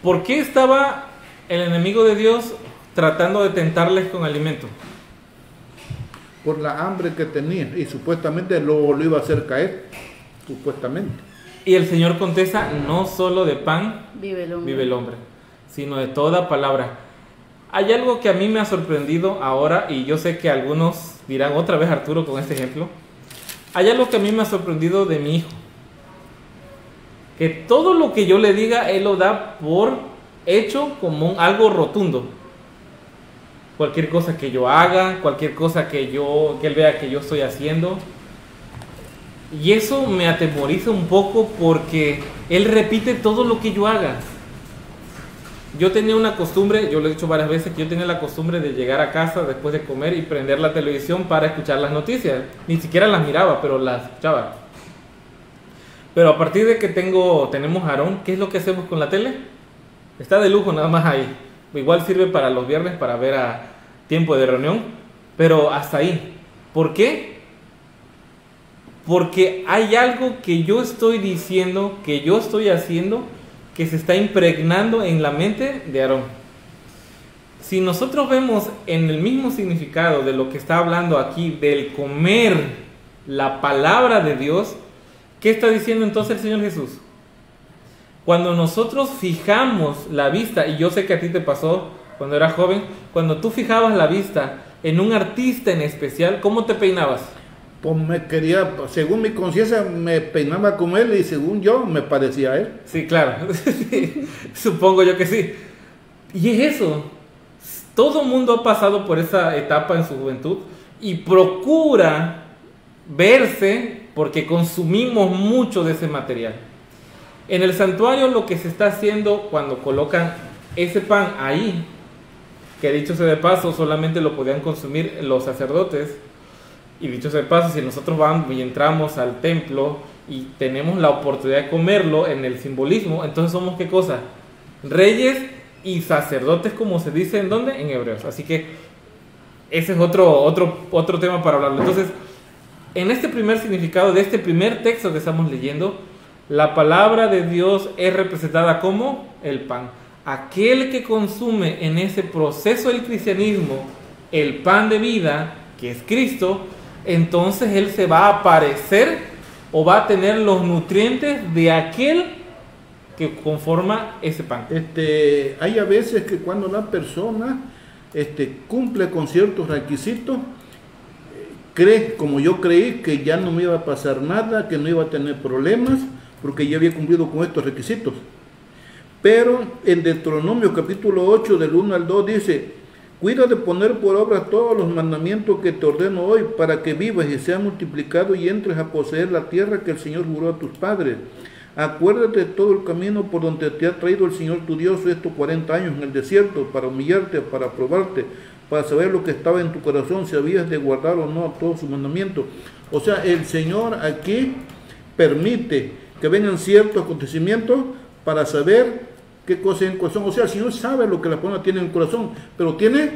¿Por qué estaba el enemigo de Dios tratando de tentarles con alimento? Por la hambre que tenía y supuestamente lo, lo iba a hacer caer, supuestamente. Y el Señor contesta, no solo de pan Vive el hombre. vive el hombre, sino de toda palabra. Hay algo que a mí me ha sorprendido ahora y yo sé que algunos dirán otra vez Arturo con este ejemplo. Hay algo que a mí me ha sorprendido de mi hijo. Que todo lo que yo le diga, él lo da por hecho como un- algo rotundo. Cualquier cosa que yo haga, cualquier cosa que yo que él vea que yo estoy haciendo. Y eso me atemoriza un poco porque él repite todo lo que yo haga. Yo tenía una costumbre, yo lo he dicho varias veces, que yo tenía la costumbre de llegar a casa después de comer y prender la televisión para escuchar las noticias. Ni siquiera las miraba, pero las escuchaba. Pero a partir de que tengo, tenemos Aarón, ¿qué es lo que hacemos con la tele? Está de lujo nada más ahí. Igual sirve para los viernes para ver a tiempo de reunión, pero hasta ahí. ¿Por qué? Porque hay algo que yo estoy diciendo, que yo estoy haciendo, que se está impregnando en la mente de Aarón. Si nosotros vemos en el mismo significado de lo que está hablando aquí, del comer la palabra de Dios, ¿qué está diciendo entonces el Señor Jesús? Cuando nosotros fijamos la vista, y yo sé que a ti te pasó cuando eras joven, cuando tú fijabas la vista en un artista en especial, ¿cómo te peinabas? Pues me quería, según mi conciencia, me peinaba como él y según yo me parecía a él. Sí, claro. Supongo yo que sí. Y es eso. Todo mundo ha pasado por esa etapa en su juventud y procura verse porque consumimos mucho de ese material. En el santuario lo que se está haciendo cuando colocan ese pan ahí, que dicho sea de paso, solamente lo podían consumir los sacerdotes, y dicho sea de paso, si nosotros vamos y entramos al templo y tenemos la oportunidad de comerlo en el simbolismo, entonces somos qué cosa? Reyes y sacerdotes, como se dice en dónde? En hebreos. Así que ese es otro, otro, otro tema para hablarlo. Entonces, en este primer significado de este primer texto que estamos leyendo, la palabra de Dios es representada como el pan. Aquel que consume en ese proceso del cristianismo el pan de vida, que es Cristo, entonces Él se va a parecer o va a tener los nutrientes de aquel que conforma ese pan. Este, hay a veces que cuando la persona este, cumple con ciertos requisitos, cree, como yo creí, que ya no me iba a pasar nada, que no iba a tener problemas, porque ya había cumplido con estos requisitos. Pero en Deuteronomio capítulo 8 del 1 al 2 dice, Cuida de poner por obra todos los mandamientos que te ordeno hoy, para que vivas y seas multiplicado y entres a poseer la tierra que el Señor juró a tus padres. Acuérdate de todo el camino por donde te ha traído el Señor tu Dios estos 40 años en el desierto, para humillarte, para probarte, para saber lo que estaba en tu corazón, si habías de guardar o no todos sus mandamientos. O sea, el Señor aquí permite que vengan ciertos acontecimientos para saber qué cosa en el corazón. O sea, el Señor sabe lo que la persona tiene en el corazón, pero tiene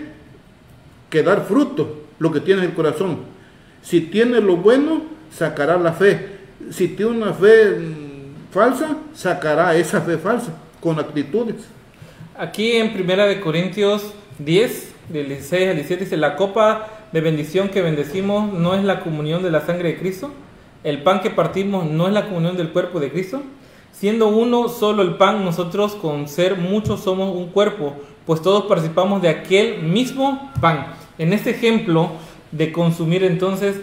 que dar fruto lo que tiene en el corazón. Si tiene lo bueno, sacará la fe. Si tiene una fe mm, falsa, sacará esa fe falsa con actitudes. Aquí en Primera de Corintios 10, del 16 al 17 dice, la copa de bendición que bendecimos no es la comunión de la sangre de Cristo, el pan que partimos no es la comunión del cuerpo de Cristo. Siendo uno solo el pan, nosotros con ser muchos somos un cuerpo, pues todos participamos de aquel mismo pan. En este ejemplo de consumir entonces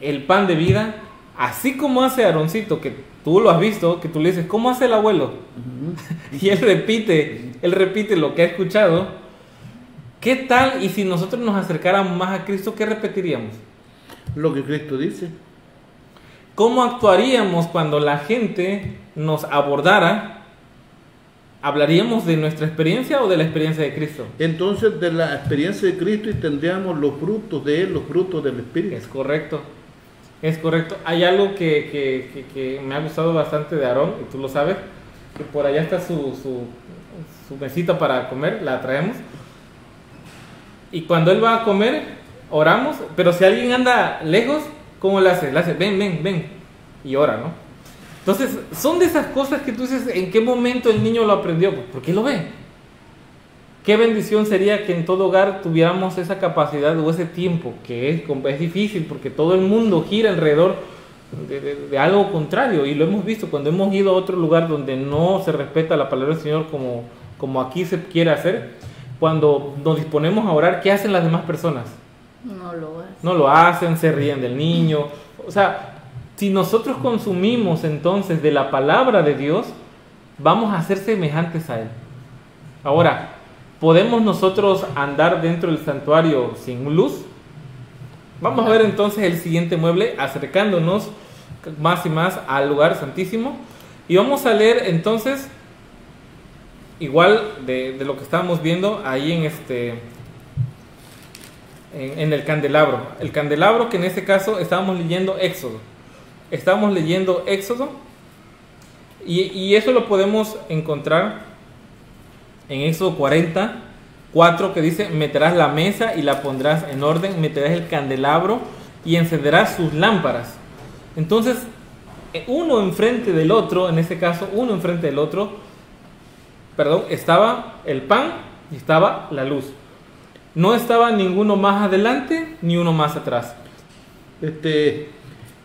el pan de vida, así como hace Aaroncito, que tú lo has visto, que tú le dices, ¿cómo hace el abuelo? y él repite, él repite lo que ha escuchado. ¿Qué tal y si nosotros nos acercáramos más a Cristo, qué repetiríamos? Lo que Cristo dice. ¿Cómo actuaríamos cuando la gente nos abordara? ¿Hablaríamos de nuestra experiencia o de la experiencia de Cristo? Entonces, de la experiencia de Cristo y tendríamos los frutos de Él, los frutos del Espíritu. Es correcto. Es correcto. Hay algo que, que, que, que me ha gustado bastante de Aarón, y tú lo sabes, que por allá está su, su, su mesita para comer, la traemos. Y cuando él va a comer, oramos, pero si alguien anda lejos, ¿Cómo le hace? Le hace, ven, ven, ven. Y ora, ¿no? Entonces, son de esas cosas que tú dices, ¿en qué momento el niño lo aprendió? Pues porque lo ve. Qué bendición sería que en todo hogar tuviéramos esa capacidad o ese tiempo, que es, es difícil porque todo el mundo gira alrededor de, de, de, algo contrario. Y lo hemos visto cuando hemos ido a otro lugar donde no se respeta la palabra del Señor como, como aquí se quiere hacer. Cuando nos disponemos a orar, ¿qué hacen las demás personas? No lo hacen. No lo hacen, se ríen del niño. O sea, si nosotros consumimos entonces de la palabra de Dios, vamos a ser semejantes a Él. Ahora, ¿podemos nosotros andar dentro del santuario sin luz? Vamos a ver entonces el siguiente mueble, acercándonos más y más al lugar santísimo. Y vamos a leer entonces, igual de, lo que estábamos viendo ahí en este en, en, el candelabro. El candelabro que en este caso estábamos leyendo Éxodo. Estábamos leyendo Éxodo y, y eso lo podemos encontrar en Éxodo 40, 4 que dice, meterás la mesa y la pondrás en orden, meterás el candelabro y encenderás sus lámparas. Entonces, eh, uno enfrente del otro, en este caso, uno enfrente del otro, perdón, estaba el pan y estaba la luz. No estaba ninguno más adelante ni uno más atrás. Este,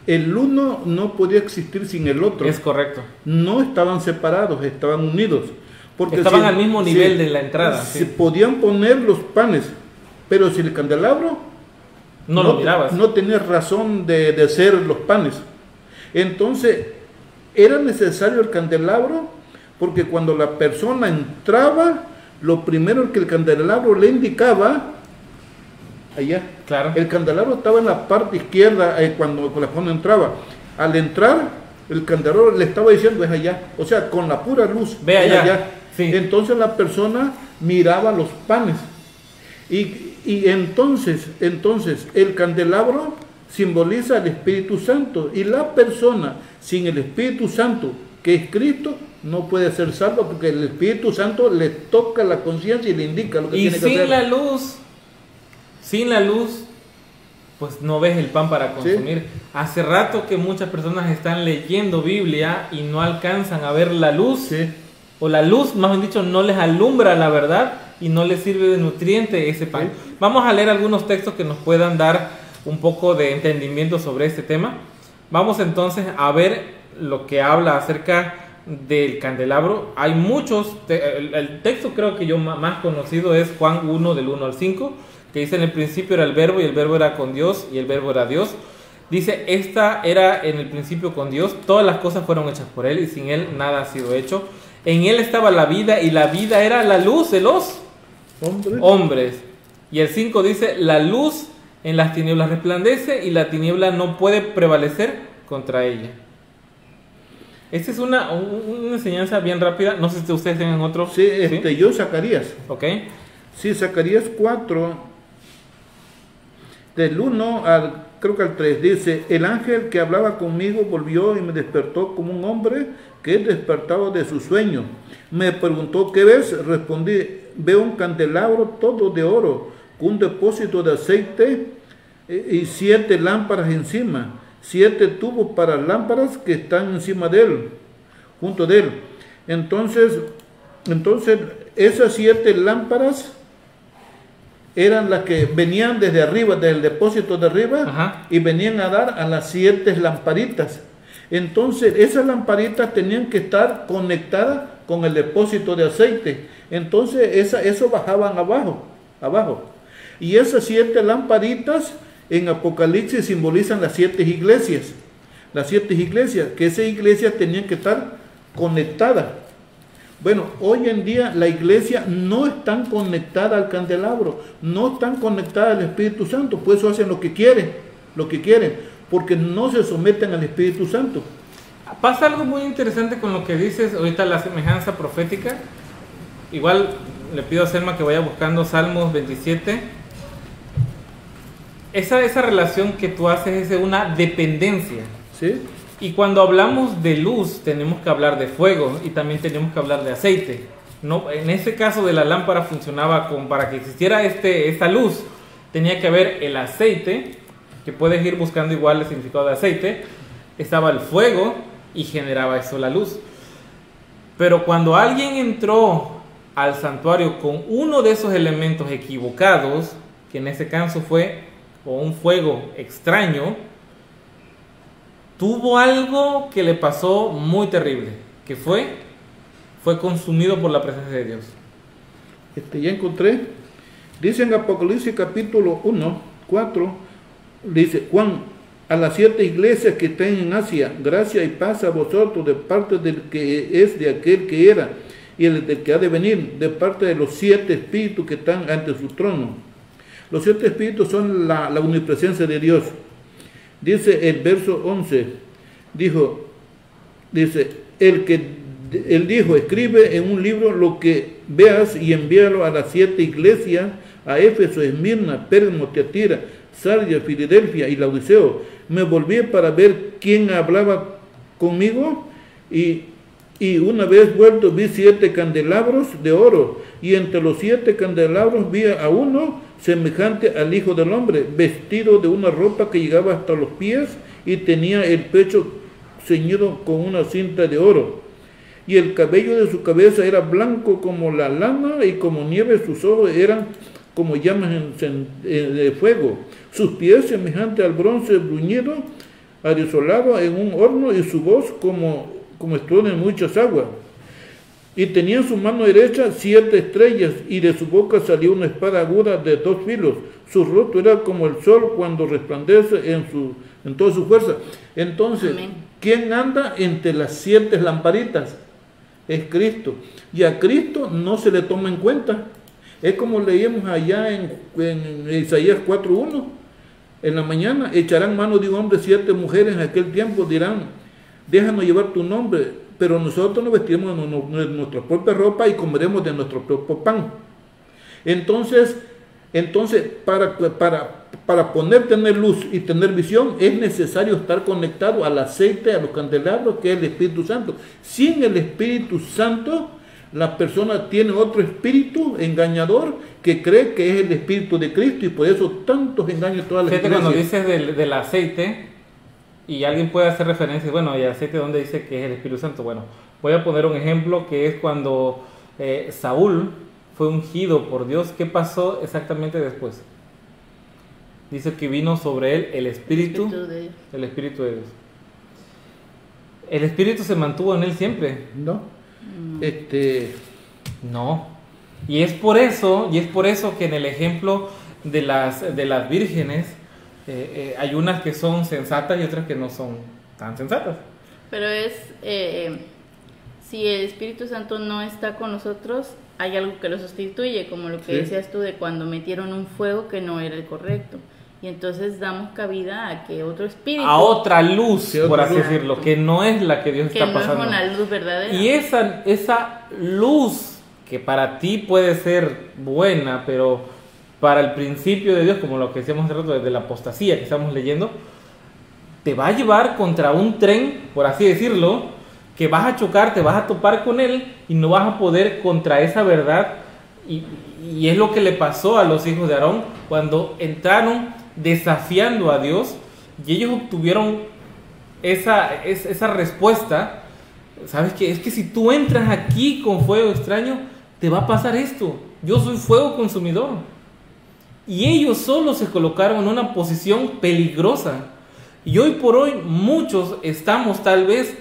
el uno no podía existir sin el otro. Es correcto. No estaban separados, estaban unidos. Porque Estaban si- al mismo si- nivel de la entrada. Se sí. podían poner los panes, pero si el candelabro No, lo mirabas. no tenía razón de, de ser los panes. Entonces, era necesario el candelabro porque cuando la persona entraba, lo primero que el candelabro le indicaba, allá, Claro. el candelabro estaba en la parte izquierda eh, cuando, cuando entraba. Al entrar, el candelabro le estaba diciendo es allá. O sea, con la pura luz. Ve es allá. Sí. Entonces la persona miraba los panes. Y, y entonces, entonces, el candelabro simboliza el Espíritu Santo. Y la persona sin el Espíritu Santo, que es Cristo, no puede ser salva porque el Espíritu Santo le toca la conciencia y le indica lo que Y tiene que sin hacer. la luz, sin la luz, pues no ves el pan para consumir. Hace rato que muchas personas están leyendo Biblia y no alcanzan a ver la luz, Sí. o la luz, más bien dicho, no les alumbra la verdad y no les sirve de nutriente ese pan. Sí. Vamos a leer algunos textos que nos puedan dar un poco de entendimiento sobre este tema. Vamos entonces a ver lo que habla acerca del candelabro. Hay muchos, te- el, el texto creo que yo más conocido es Juan 1 del 1 al 5, que dice en el principio era el verbo y el verbo era con Dios y el verbo era Dios. Dice, esta era en el principio con Dios, todas las cosas fueron hechas por Él y sin Él nada ha sido hecho. En Él estaba la vida y la vida era la luz de los Hombre. hombres. Y el 5 dice, la luz en las tinieblas resplandece y la tiniebla no puede prevalecer contra ella. Esta es una, un- una enseñanza bien rápida. No sé si ustedes tengan otro. Sí, este, yo Zacarías. Ok. Sí, Zacarías 4, del 1 al, creo que al 3, dice, el ángel que hablaba conmigo volvió y me despertó como un hombre que es despertado de su sueño. Me preguntó, ¿qué ves? Respondí, veo un candelabro todo de oro, con un depósito de aceite eh, y siete lámparas encima, siete tubos para lámparas que están encima de él, junto de él. Entonces, entonces esas siete lámparas eran las que venían desde arriba, del depósito de arriba, Ajá. y venían a dar a las siete lamparitas. Entonces, esas lamparitas tenían que estar conectadas con el depósito de aceite. Entonces, esa, eso bajaban abajo, abajo. Y esas siete lamparitas en Apocalipsis simbolizan las siete iglesias. Las siete iglesias, que esas iglesias tenían que estar conectadas. Bueno, hoy en día la iglesia no están conectada al candelabro, no están conectadas al Espíritu Santo, por eso hacen lo que quieren, lo que quieren, porque no se someten al Espíritu Santo. Pasa algo muy interesante con lo que dices ahorita, la semejanza profética. Igual le pido a Selma que vaya buscando Salmos 27. Esa, esa relación que tú haces es de una dependencia. ¿Sí? Y cuando hablamos de luz, tenemos que hablar de fuego y también tenemos que hablar de aceite. No, en ese caso de la lámpara funcionaba con para que existiera este, esta luz, tenía que haber el aceite, que puedes ir buscando igual el significado de aceite, estaba el fuego y generaba eso la luz. Pero cuando alguien entró al santuario con uno de esos elementos equivocados, que en ese caso fue o un fuego extraño, tuvo algo que le pasó muy terrible, que fue fue consumido por la presencia de Dios. Este, ya encontré. Dice en Apocalipsis capítulo 1, 4, dice Juan, a las siete iglesias que están en Asia, gracia y paz a vosotros de parte del que es de aquel que era y el del que ha de venir, de parte de los siete espíritus que están ante su trono. Los siete espíritus son la, la omnipresencia de Dios. Dice el verso 11, dijo, dice, el que él dijo, escribe en un libro lo que veas y envíalo a las siete iglesias, a Éfeso, Esmirna, Pérgamo, Teatira, Sardia, Filadelfia y Laodiceo. Me volví para ver quién hablaba conmigo y, y una vez vuelto vi siete candelabros de oro y entre los siete candelabros vi a uno semejante al Hijo del Hombre, vestido de una ropa que llegaba hasta los pies y tenía el pecho ceñido con una cinta de oro. Y el cabello de su cabeza era blanco como la lana y como nieve sus ojos eran como llamas de fuego. Sus pies semejantes al bronce bruñido, arisolado en un horno y su voz como, como estruendo en muchas aguas. Y tenía en su mano derecha siete estrellas, y de su boca salió una espada aguda de dos filos. Su rostro era como el sol cuando resplandece en, su, en toda su fuerza. Entonces, ¿quién anda entre las siete lamparitas? Es Cristo. Y a Cristo no se le toma en cuenta. Es como leíamos allá en, en Isaías 4.1. En la mañana echarán mano de un hombre siete mujeres en aquel tiempo, dirán, déjanos llevar tu nombre pero nosotros nos vestiremos de nuestra propia ropa y comeremos de nuestro propio pan. Entonces, entonces para, para, para poder tener luz y tener visión es necesario estar conectado al aceite, a los candelabros, que es el Espíritu Santo. Sin el Espíritu Santo, la persona tiene otro espíritu engañador que cree que es el Espíritu de Cristo y por eso tantos engaños todas las Fíjate, cuando dices del, del aceite, y alguien puede hacer referencia, bueno, y aceite donde dice que es el Espíritu Santo. Bueno, voy a poner un ejemplo que es cuando eh, Saúl fue ungido por Dios. ¿Qué pasó exactamente después? Dice que vino sobre él el Espíritu, el Espíritu de Dios. El Espíritu se mantuvo en él siempre. No. Este. No. Y es por eso, y es por eso que en el ejemplo de las, de las vírgenes, eh, eh, hay unas que son sensatas y otras que no son tan sensatas. Pero es, eh, si el Espíritu Santo no está con nosotros, hay algo que lo sustituye, como lo que decías tú de cuando metieron un fuego que no era el correcto. Y entonces damos cabida a que otro espíritu. A otra luz, por así decirlo, que no es la que Dios está pasando. Es una luz verdadera. Y esa, esa luz que para ti puede ser buena, pero para el principio de Dios, como lo que decíamos hace rato desde la apostasía que estamos leyendo, te va a llevar contra un tren, por así decirlo, que vas a chocar, te vas a topar con él y no vas a poder contra esa verdad. Y, es lo que le pasó a los hijos de Aarón cuando entraron desafiando a Dios y ellos obtuvieron esa, esa respuesta. ¿Sabes qué? Es que si tú entras aquí con fuego extraño, te va a pasar esto. Yo soy fuego consumidor. Y ellos solo se colocaron en una posición peligrosa. Y hoy por hoy muchos estamos tal vez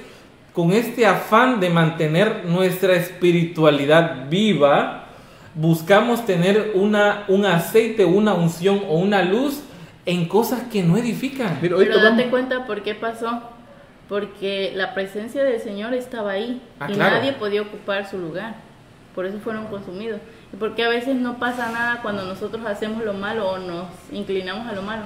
con este afán de mantener nuestra espiritualidad viva. Buscamos tener una, un aceite, una unción o una luz en cosas que no edifican. Pero, date cuenta por qué pasó. Porque la presencia del Señor estaba ahí ah, y nadie podía ocupar su lugar. Por eso fueron consumidos. Porque a veces no pasa nada cuando nosotros hacemos lo malo o nos inclinamos a lo malo.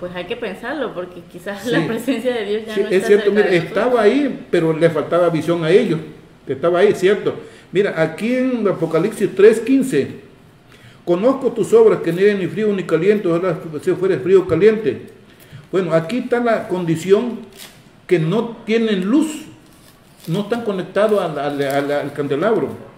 Pues hay que pensarlo, porque quizás la presencia de Dios ya no está. Es cierto, mira, estaba ahí, pero le faltaba visión a ellos. Estaba ahí, cierto. Mira, aquí en Apocalipsis 3:15, conozco tus obras que no eres ni frío ni caliente, ojalá si fueres frío o caliente. Bueno, aquí está la condición que no tienen luz, no están conectados al candelabro.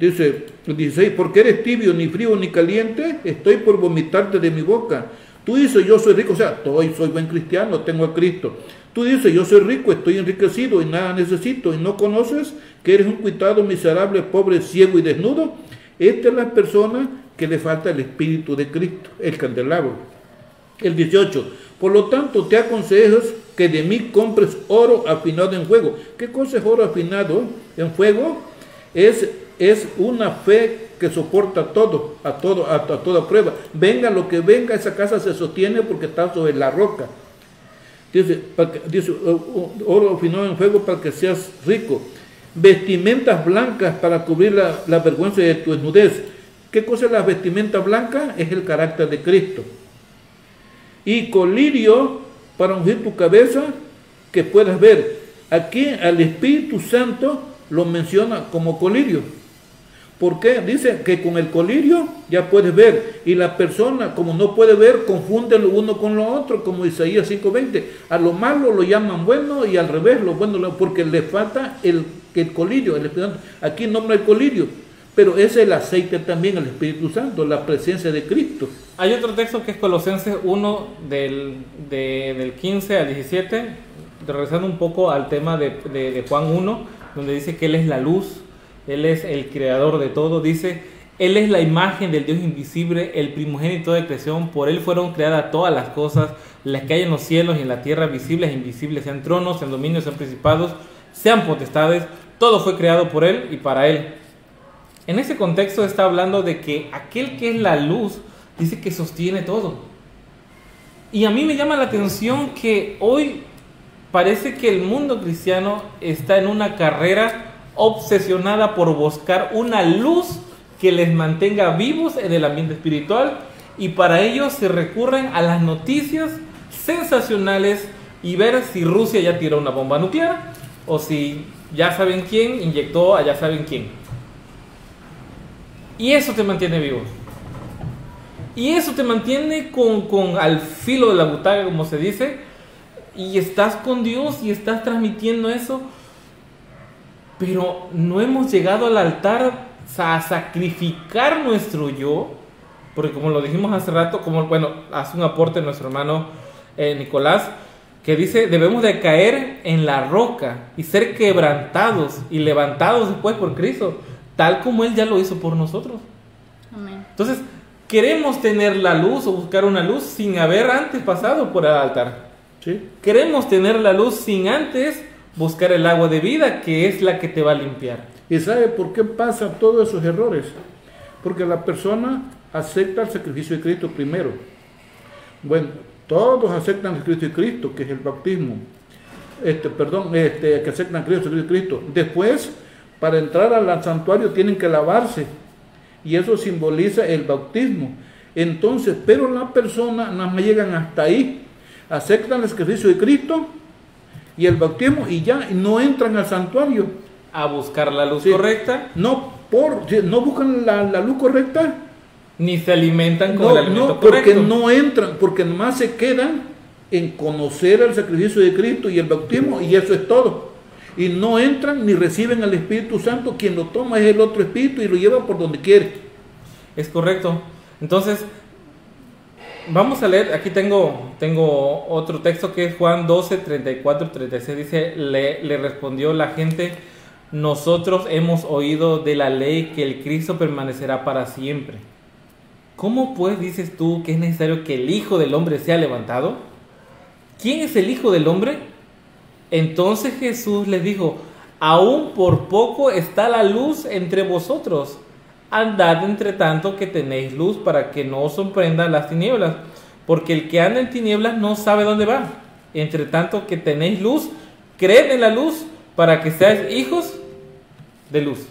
Dice 16, porque eres tibio, ni frío, ni caliente, estoy por vomitarte de mi boca. Tú dices, yo soy rico, o sea, soy, soy buen cristiano, tengo a Cristo. Tú dices, yo soy rico, estoy enriquecido y nada necesito, y no conoces que eres un cuitado miserable, pobre, ciego y desnudo. Esta es la persona que le falta el Espíritu de Cristo, el candelabro. El 18, por lo tanto te aconsejas que de mí compres oro afinado en fuego. ¿Qué cosa es oro afinado en fuego? Es es una fe que soporta todo, a todo, a, toda prueba. Venga lo que venga, esa casa se sostiene porque está sobre la roca. Dice, dice oro afinado en fuego para que seas rico. Vestimentas blancas para cubrir la, vergüenza de tu desnudez. ¿Qué cosa es la vestimenta blanca? Es el carácter de Cristo. Y colirio para ungir tu cabeza, que puedas ver. Aquí al Espíritu Santo lo menciona como colirio. ¿Por qué? Dice que con el colirio ya puedes ver. Y la persona, como no puede ver, confunde lo uno con lo otro, como Isaías 5:20. A lo malo lo llaman bueno y al revés, lo bueno, porque le falta el, el colirio. El, aquí nombra el colirio. Pero es el aceite también, el Espíritu Santo, la presencia de Cristo. Hay otro texto que es Colosenses 1 del, del 15 al 17, regresando un poco al tema de, de Juan 1, donde dice que Él es la luz, Él es el creador de todo, dice, Él es la imagen del Dios invisible, el primogénito de creación, por Él fueron creadas todas las cosas, las que hay en los cielos y en la tierra, visibles e invisibles, sean tronos, sean dominios, sean principados, sean potestades, todo fue creado por Él y para Él. En ese contexto está hablando de que aquel que es la luz dice que sostiene todo. Y a mí me llama la atención que hoy parece que el mundo cristiano está en una carrera obsesionada por buscar una luz que les mantenga vivos en el ambiente espiritual y para ello se recurren a las noticias sensacionales y ver si Rusia ya tiró una bomba nuclear o si ya saben quién inyectó a ya saben quién. Y eso te mantiene vivo. Y eso te mantiene con, con al filo de la butaca, como se dice. Y estás con Dios y estás transmitiendo eso. Pero no hemos llegado al altar a sacrificar nuestro yo. Porque como lo dijimos hace rato, como bueno, hace un aporte nuestro hermano eh, Nicolás, que dice, debemos de caer en la roca y ser quebrantados y levantados después por Cristo tal como Él ya lo hizo por nosotros. Entonces, queremos tener la luz o buscar una luz sin haber antes pasado por el altar. ¿Sí? Queremos tener la luz sin antes buscar el agua de vida, que es la que te va a limpiar. ¿Y sabe por qué pasan todos esos errores? Porque la persona acepta el sacrificio de Cristo primero. Bueno, todos aceptan el sacrificio de Cristo, que es el bautismo. Este, perdón, este, que aceptan el sacrificio de Cristo. Después para entrar al santuario tienen que lavarse y eso simboliza el bautismo. Entonces, pero las personas no me llegan hasta ahí, aceptan el sacrificio de Cristo y el bautismo y ya no entran al santuario. A buscar la luz correcta. No, por, no buscan la, luz correcta. Ni se alimentan con el alimento no, porque no entran, porque nomás se quedan en conocer el sacrificio de Cristo y el bautismo y eso es todo y no entran ni reciben al Espíritu Santo, quien lo toma es el otro Espíritu y lo lleva por donde quiere. Es correcto. Entonces, vamos a leer, aquí tengo, tengo otro texto que es Juan 12, 34, 36, dice, le, le respondió la gente, nosotros hemos oído de la ley que el Cristo permanecerá para siempre. ¿Cómo pues dices tú que es necesario que el Hijo del Hombre sea levantado? ¿Quién es el Hijo del Hombre? Entonces Jesús les dijo, aún por poco está la luz entre vosotros. Andad entre tanto que tenéis luz para que no os sorprendan las tinieblas, porque el que anda en tinieblas no sabe dónde va. Entre tanto que tenéis luz, creed en la luz para que seáis hijos de luz.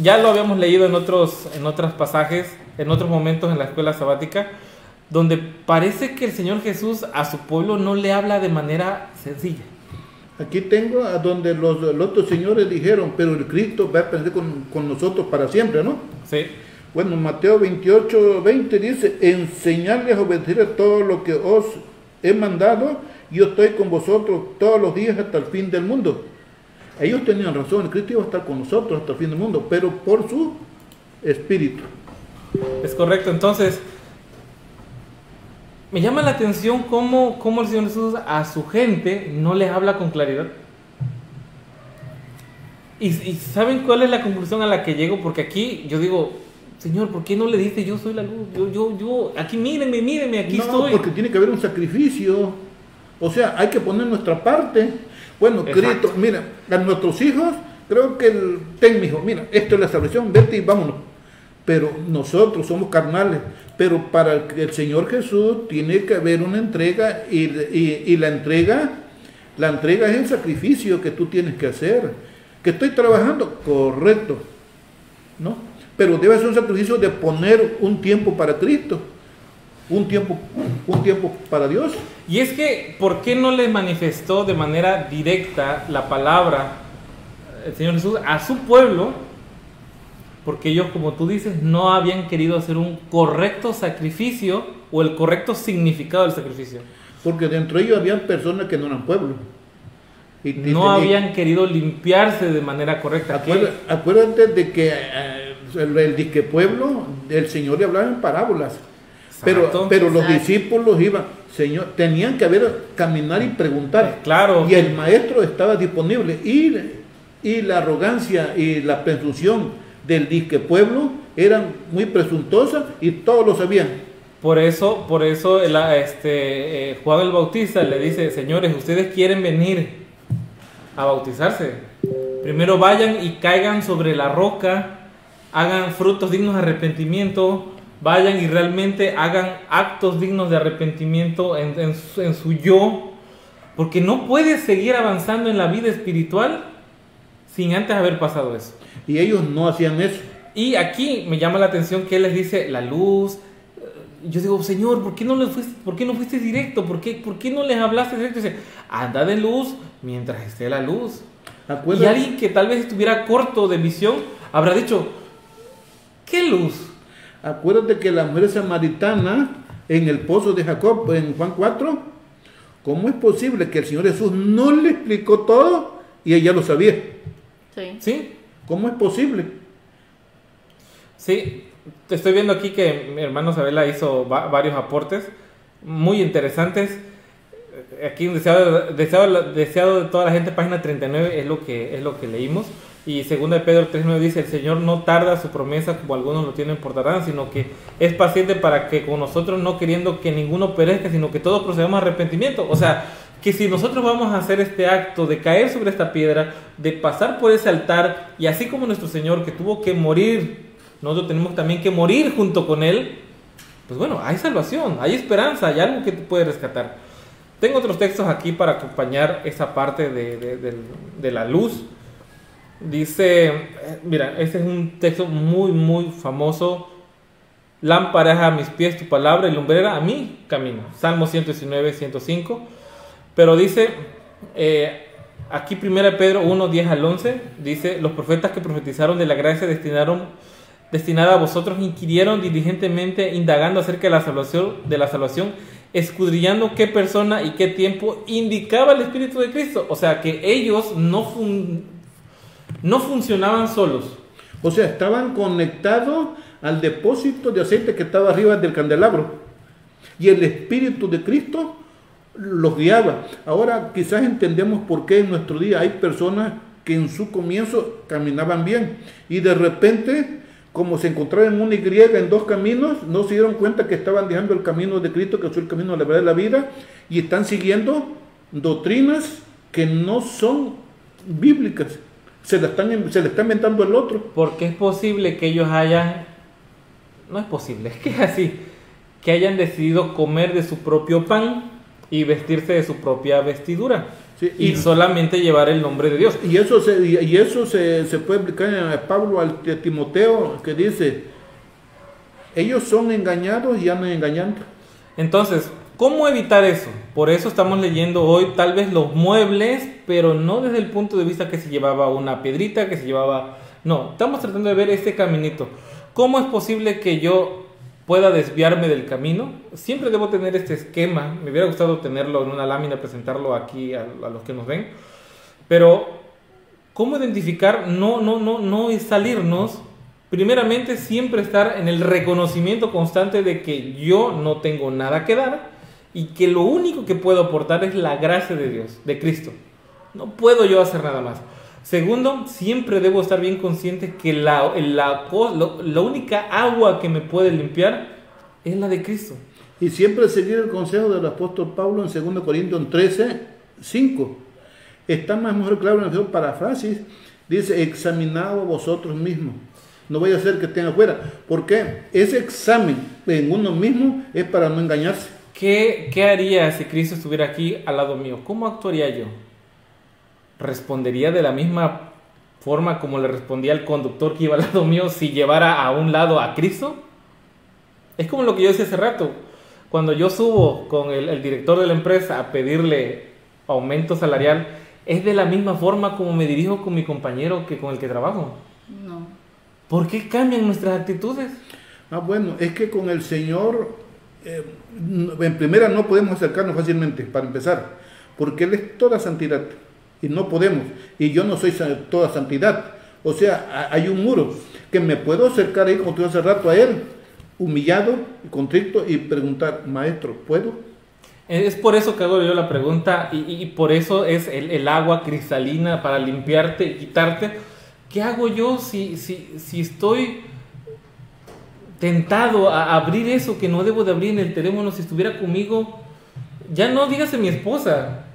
Ya lo habíamos leído en otros, en otros pasajes, en otros momentos en la escuela sabática donde parece que el Señor Jesús a su pueblo no le habla de manera sencilla. Aquí tengo a donde los, otros señores dijeron, pero el Cristo va a permanecer con, nosotros para siempre, ¿no? Sí. Bueno, Mateo 28, 20 dice, enseñarles a obedecer todo lo que os he mandado, yo estoy con vosotros todos los días hasta el fin del mundo. Ellos tenían razón, el Cristo iba a estar con nosotros hasta el fin del mundo, pero por su espíritu. Es correcto, entonces me llama la atención cómo, cómo el Señor Jesús a su gente no les habla con claridad. Y, ¿saben cuál es la conclusión a la que llego? Porque aquí yo digo, Señor, ¿por qué no le dice yo soy la luz? Yo, yo, yo, aquí mírenme, mírenme, aquí no, estoy. Porque tiene que haber un sacrificio. O sea, hay que poner nuestra parte. Bueno, Cristo, mira, a nuestros hijos, creo que el, ten, hijo, mira, esto es la salvación, vete y vámonos. Pero nosotros somos carnales, pero para el Señor Jesús tiene que haber una entrega y, la entrega, la entrega es el sacrificio que tú tienes que hacer. Que estoy trabajando, correcto, ¿no? Pero debe ser un sacrificio de poner un tiempo para Cristo, un tiempo, un tiempo para Dios. Y es que, ¿por qué no le manifestó de manera directa la palabra el Señor Jesús a su pueblo? Porque ellos, como tú dices, no habían querido hacer un correcto sacrificio o el correcto significado del sacrificio. Porque dentro de ellos había personas que no eran pueblo. no habían querido limpiarse de manera correcta. acuérdate de que eh, el, disque pueblo, el Señor le hablaba en parábolas. Pero, pero los discípulos iban, Señor, tenían que haber caminar y preguntar. Claro. Y el maestro estaba disponible. Y, y la arrogancia y la presunción del disque pueblo eran muy presuntuosas y todos lo sabían. Por eso, por eso este, eh, Juan el Bautista le dice, señores, ustedes quieren venir a bautizarse. Primero vayan y caigan sobre la roca, hagan frutos dignos de arrepentimiento, vayan y realmente hagan actos dignos de arrepentimiento en, su, yo, porque no puedes seguir avanzando en la vida espiritual sin antes haber pasado eso. Y ellos no hacían eso. Y aquí me llama la atención que él les dice la luz. Yo digo, Señor, ¿por qué no, le fuiste, ¿por qué no fuiste directo? ¿Por qué, ¿Por qué no les hablaste directo? dice, anda de luz mientras esté la luz. Y alguien que tal vez estuviera corto de visión habrá dicho, ¿qué luz? Acuérdate que la mujer samaritana en el pozo de Jacob, en Juan 4, ¿cómo es posible que el Señor Jesús no le explicó todo y ella lo sabía? Sí. ¿Sí? ¿Cómo es posible? Sí, estoy viendo aquí que mi hermano Sabela hizo varios aportes muy interesantes. Aquí un deseado, deseado, deseado de toda la gente, página 39 es lo que, es lo que leímos. Y segunda de Pedro 3.9 dice, el Señor no tarda su promesa como algunos lo tienen por tardar, sino que es paciente para que con nosotros no queriendo que ninguno perezca, sino que todos procedamos a arrepentimiento. O sea, que si nosotros vamos a hacer este acto de caer sobre esta piedra, de pasar por ese altar, y así como nuestro Señor que tuvo que morir, nosotros tenemos también que morir junto con Él, pues bueno, hay salvación, hay esperanza, hay algo que te puede rescatar. Tengo otros textos aquí para acompañar esa parte de, de la luz. Dice, mira, este es un texto muy, muy famoso. Lámpara a mis pies tu palabra y lumbrera a mi camino. Salmo 119, 105. Pero dice, eh, aquí 1 Pedro 1, 10 al 11, dice, los profetas que profetizaron de la gracia destinaron, destinada a vosotros inquirieron diligentemente, indagando acerca de la salvación, de la salvación, escudriñando qué persona y qué tiempo indicaba el Espíritu de Cristo. O sea, que ellos no, no funcionaban solos. O sea, estaban conectados al depósito de aceite que estaba arriba del candelabro. Y el Espíritu de Cristo los guiaba. Ahora quizás entendemos por qué en nuestro día hay personas que en su comienzo caminaban bien y de repente, como se encontraban en una Y en dos caminos, no se dieron cuenta que estaban dejando el camino de Cristo, que es el camino de la verdad de la vida, y están siguiendo doctrinas que no son bíblicas. Se, la están, se le está inventando el otro. Porque es posible que ellos hayan, no es posible, es que es así, que hayan decidido comer de su propio pan y vestirse de su propia vestidura. y, solamente llevar el nombre de Dios. Y eso se, y eso se, se puede aplicar a Pablo al Timoteo que dice, ellos son engañados y andan engañando. Entonces, ¿cómo evitar eso? Por eso estamos leyendo hoy tal vez los muebles, pero no desde el punto de vista que se llevaba una piedrita, que se llevaba... No, estamos tratando de ver este caminito. ¿Cómo es posible que yo pueda desviarme del camino. Siempre debo tener este esquema. Me hubiera gustado tenerlo en una lámina, presentarlo aquí a, los que nos ven. Pero, ¿cómo identificar? No, no, no, no es salirnos. Primeramente, siempre estar en el reconocimiento constante de que yo no tengo nada que dar y que lo único que puedo aportar es la gracia de Dios, de Cristo. No puedo yo hacer nada más. Segundo, siempre debo estar bien consciente que la, la, la, única agua que me puede limpiar es la de Cristo. Y siempre seguir el consejo del apóstol Pablo en 2 Corintios 13, 5. Está más mejor claro en la paráfrasis. Dice, examinado vosotros mismos. No vaya a ser que estén afuera. Porque ese examen en uno mismo es para no engañarse. ¿Qué, ¿Qué haría si Cristo estuviera aquí al lado mío? ¿Cómo actuaría yo? Respondería de la misma forma como le respondía el conductor que iba al lado mío si llevara a un lado a Cristo? Es como lo que yo decía hace rato. Cuando yo subo con el, director de la empresa a pedirle aumento salarial, ¿es de la misma forma como me dirijo con mi compañero que con el que trabajo? No. ¿Por qué cambian nuestras actitudes? Ah, bueno, es que con el Señor, eh, en primera no podemos acercarnos fácilmente, para empezar, porque Él es toda santidad. Y no podemos. Y yo no soy toda santidad. O sea, hay un muro que me puedo acercar ahí, como tú hace rato, a él, humillado y contrito y preguntar, maestro, ¿puedo? Es por eso que hago yo la pregunta y, por eso es el, agua cristalina para limpiarte y quitarte. ¿Qué hago yo si, si, si estoy tentado a abrir eso que no debo de abrir en el teléfono si estuviera conmigo? Ya no dígase mi esposa,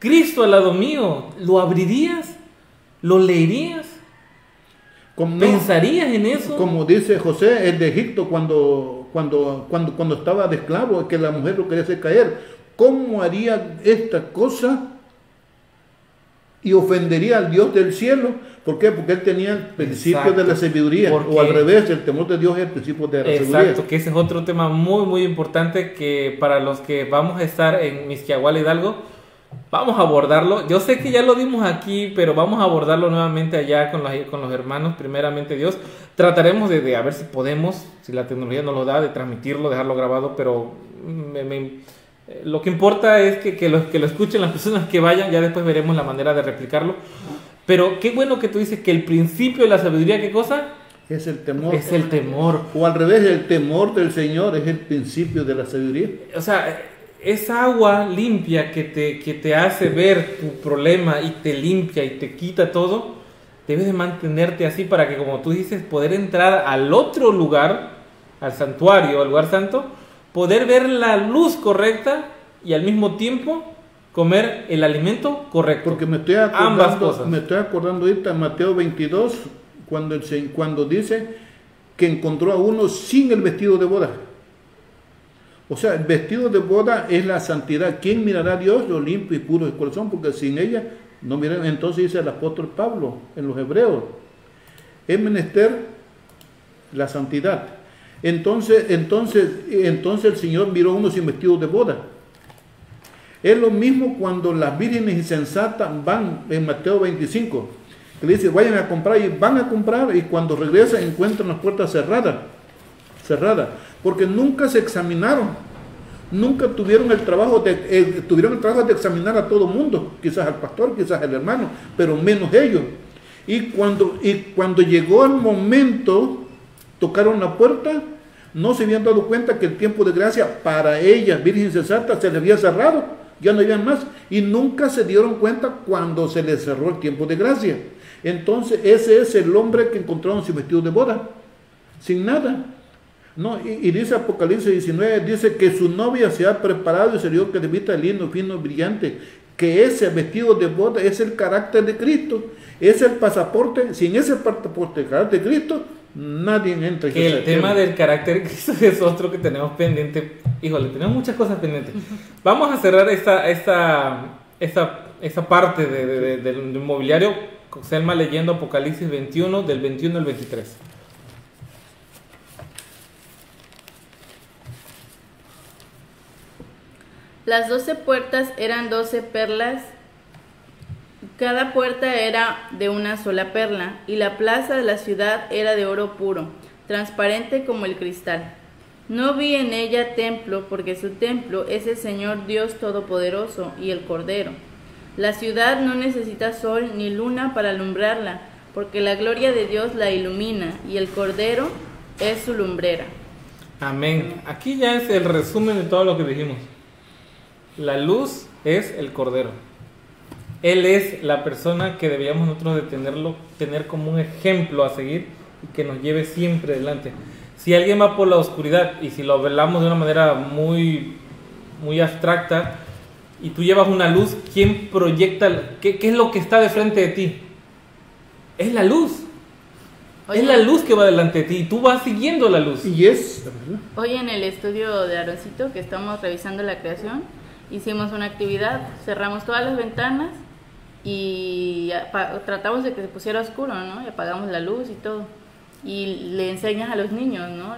Cristo al lado mío, ¿lo abrirías? ¿Lo leerías? ¿Pensarías en eso? Como dice José, el de Egipto, cuando, cuando, cuando, cuando estaba de esclavo, que la mujer lo quería hacer caer. ¿Cómo haría esta cosa y ofendería al Dios del cielo? ¿Por qué? Porque él tenía el principio de la sabiduría. o al revés, el temor de Dios es el principio de la sabiduría. Exacto, que ese es otro tema muy, muy importante que para los que vamos a estar en Misquiahual Hidalgo, Vamos a abordarlo. Yo sé que ya lo dimos aquí, pero vamos a abordarlo nuevamente allá con los, con los hermanos, primeramente Dios. Trataremos de, a ver si podemos, si la tecnología nos lo da, de transmitirlo, dejarlo grabado, pero lo que importa es que, que, lo, que lo escuchen las personas que vayan, ya después veremos la manera de replicarlo. Pero qué bueno que tú dices que el principio de la sabiduría, ¿qué cosa? Es el temor. Es el temor. O al revés, el temor del Señor es el principio de la sabiduría. O sea, esa agua limpia que te, que te hace ver tu problema y te limpia y te quita todo, debes de mantenerte así para que, como tú dices, poder entrar al otro lugar, al santuario, al lugar santo, poder ver la luz correcta y al mismo tiempo comer el alimento correcto. Porque me estoy acordando, Ambas cosas. Me estoy acordando ahorita Mateo 22, cuando, cuando dice que encontró a uno sin el vestido de boda. O sea, el vestido de boda es la santidad. ¿Quién mirará a Dios? Lo limpio y puro de corazón, porque sin ella no miran. Entonces dice el apóstol Pablo en los Hebreos, es menester la santidad. Entonces, entonces, entonces el Señor miró a uno sin vestido de boda. Es lo mismo cuando las vírgenes insensatas van en Mateo 25, que le dice, vayan a comprar y van a comprar y cuando regresan encuentran las puertas cerradas, cerradas porque nunca se examinaron, nunca tuvieron el trabajo de, eh, tuvieron el trabajo de examinar a todo mundo, quizás al pastor, quizás al hermano, pero menos ellos. Y cuando, y cuando llegó el momento, tocaron la puerta, no se habían dado cuenta que el tiempo de gracia para ellas, Virgen Sensata, se le había cerrado, ya no habían más, y nunca se dieron cuenta cuando se les cerró el tiempo de gracia. Entonces ese es el hombre que encontraron sin vestido de boda, sin nada. No, y, dice Apocalipsis 19, dice que su novia se ha preparado y se dio que de vista lindo, fino, brillante, que ese vestido de boda es el carácter de Cristo, es el pasaporte, sin ese pasaporte, el carácter de Cristo, nadie entra. Que el tema del carácter de Cristo es otro que tenemos pendiente. Híjole, tenemos muchas cosas pendientes. Vamos a cerrar esta, esta, esta, esta parte del inmobiliario, Selma leyendo Apocalipsis 21, del 21 al 23. Las doce puertas eran doce perlas, cada puerta era de una sola perla, y la plaza de la ciudad era de oro puro, transparente como el cristal. No vi en ella templo, porque su templo es el Señor Dios Todopoderoso y el Cordero. La ciudad no necesita sol ni luna para alumbrarla, porque la gloria de Dios la ilumina, y el Cordero es su lumbrera. Amén. Aquí ya es el resumen de todo lo que dijimos. La luz es el Cordero. Él es la persona que debíamos nosotros de tenerlo, tener como un ejemplo a seguir y que nos lleve siempre adelante. Si alguien va por la oscuridad y si lo velamos de una manera muy, muy abstracta y tú llevas una luz, ¿quién proyecta? ¿Qué, qué es lo que está de frente de ti? Es la luz. es la luz que va delante de ti y tú vas siguiendo la luz. Y es. Hoy en el estudio de Aroncito, que estamos revisando la creación, hicimos una actividad, cerramos todas las ventanas y tratamos de que se pusiera oscuro, ¿no? Y apagamos la luz y todo. Y le enseñas a los niños, ¿no?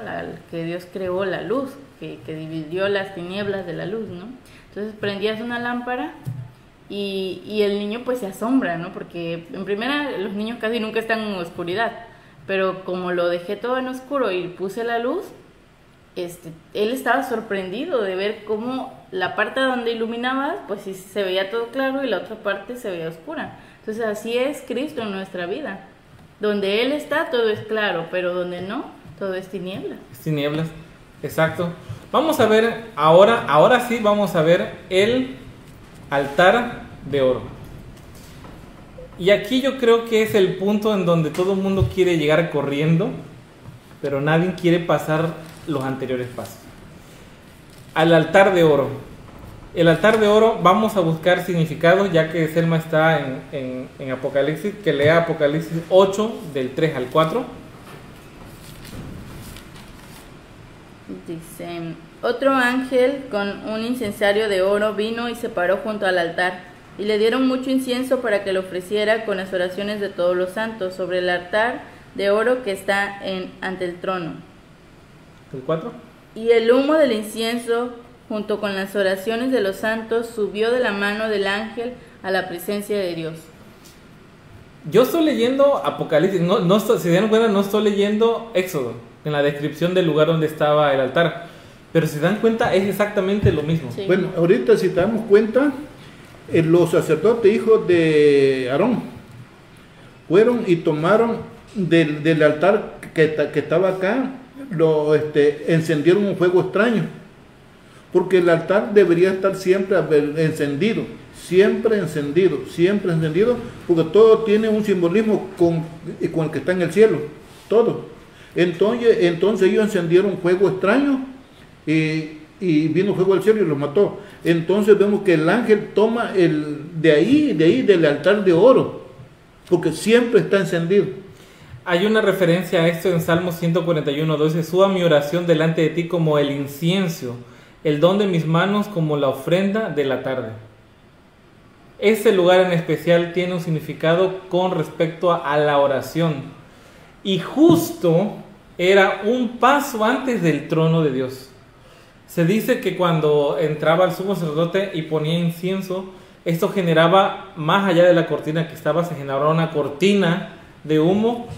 que Dios creó la luz, que, dividió las tinieblas de la luz, ¿no? Entonces prendías una lámpara y, y, el niño pues se asombra, ¿no? Porque en primera los niños casi nunca están en oscuridad, pero como lo dejé todo en oscuro y puse la luz, este, él estaba sorprendido de ver cómo la parte donde iluminaba, pues sí se veía todo claro y la otra parte se veía oscura. Entonces así es Cristo en nuestra vida. Donde Él está todo es claro, pero donde no, todo es tinieblas. tinieblas, exacto. Vamos a ver ahora, ahora sí vamos a ver el altar de oro. Y aquí yo creo que es el punto en donde todo el mundo quiere llegar corriendo, pero nadie quiere pasar los anteriores pasos. Al altar de oro. El altar de oro, vamos a buscar significado, ya que Selma está en, en Apocalipsis, que lea Apocalipsis 8 del 3 al 4. Dice, otro ángel con un incensario de oro vino y se paró junto al altar y le dieron mucho incienso para que lo ofreciera con las oraciones de todos los santos sobre el altar de oro que está en, ante el trono. ¿El 4? Y el humo del incienso, junto con las oraciones de los santos, subió de la mano del ángel a la presencia de Dios. Yo estoy leyendo Apocalipsis, no, no si se dan cuenta, no estoy leyendo Éxodo, en la descripción del lugar donde estaba el altar. Pero si se dan cuenta, es exactamente lo mismo. Bueno, ahorita si te damos cuenta, eh, los sacerdotes hijos de Aarón fueron y tomaron del, del altar que, que, estaba acá, lo este, encendieron un fuego extraño. Porque el altar debería estar siempre encendido, siempre encendido, siempre encendido, porque todo tiene un simbolismo con, con el que está en el cielo, todo. Entonces, entonces ellos encendieron un fuego extraño y, vino fuego del cielo y los mató. Entonces vemos que el ángel toma el de ahí, de ahí, del altar de oro, porque siempre está encendido. Hay una referencia a esto en Salmo 141, 12, suba mi oración delante de ti como el incienso, el don de mis manos como la ofrenda de la tarde. Ese lugar en especial tiene un significado con respecto a la oración. Y justo era un paso antes del trono de Dios. Se dice que cuando entraba el sumo sacerdote y ponía incienso, esto generaba, más allá de la cortina que estaba, se generaba una cortina de humo.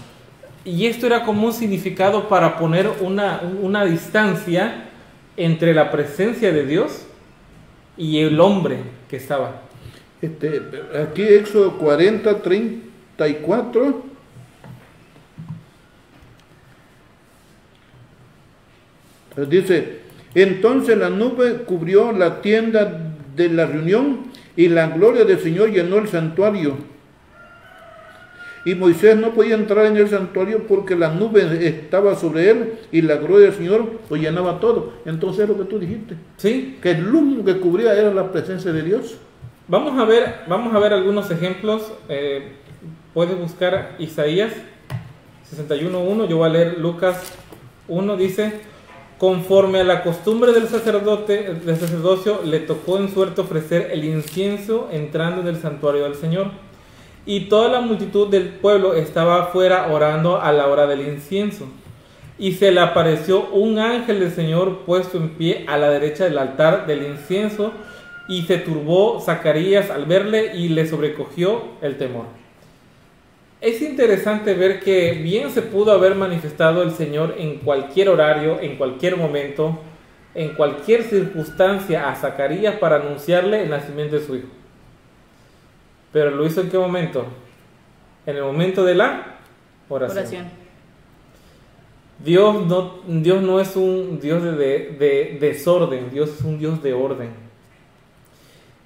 Y esto era como un significado para poner una, una distancia entre la presencia de Dios y el hombre que estaba. Este, aquí Éxodo 40, 34. Dice, entonces la nube cubrió la tienda de la reunión y la gloria del Señor llenó el santuario. Y Moisés no podía entrar en el santuario porque la nube estaba sobre él y la gloria del Señor lo llenaba todo. Entonces es lo que tú dijiste. Sí. Que el humo que cubría era la presencia de Dios. Vamos a ver, vamos a ver algunos ejemplos. Eh, puedes buscar Isaías 61.1. Yo voy a leer Lucas 1. Dice Conforme a la costumbre del sacerdote, del sacerdocio, le tocó en suerte ofrecer el incienso entrando en el santuario del Señor. Y toda la multitud del pueblo estaba afuera orando a la hora del incienso. Y se le apareció un ángel del Señor puesto en pie a la derecha del altar del incienso, y se turbó Zacarías al verle y le sobrecogió el temor es interesante ver que bien se pudo haber manifestado el Señor en cualquier horario, en cualquier momento, en cualquier circunstancia a Zacarías para anunciarle el nacimiento de su hijo. Pero lo hizo en qué momento? En el momento de la oración. Dios, no, Dios no es un Dios de, de desorden, Dios es un Dios de orden.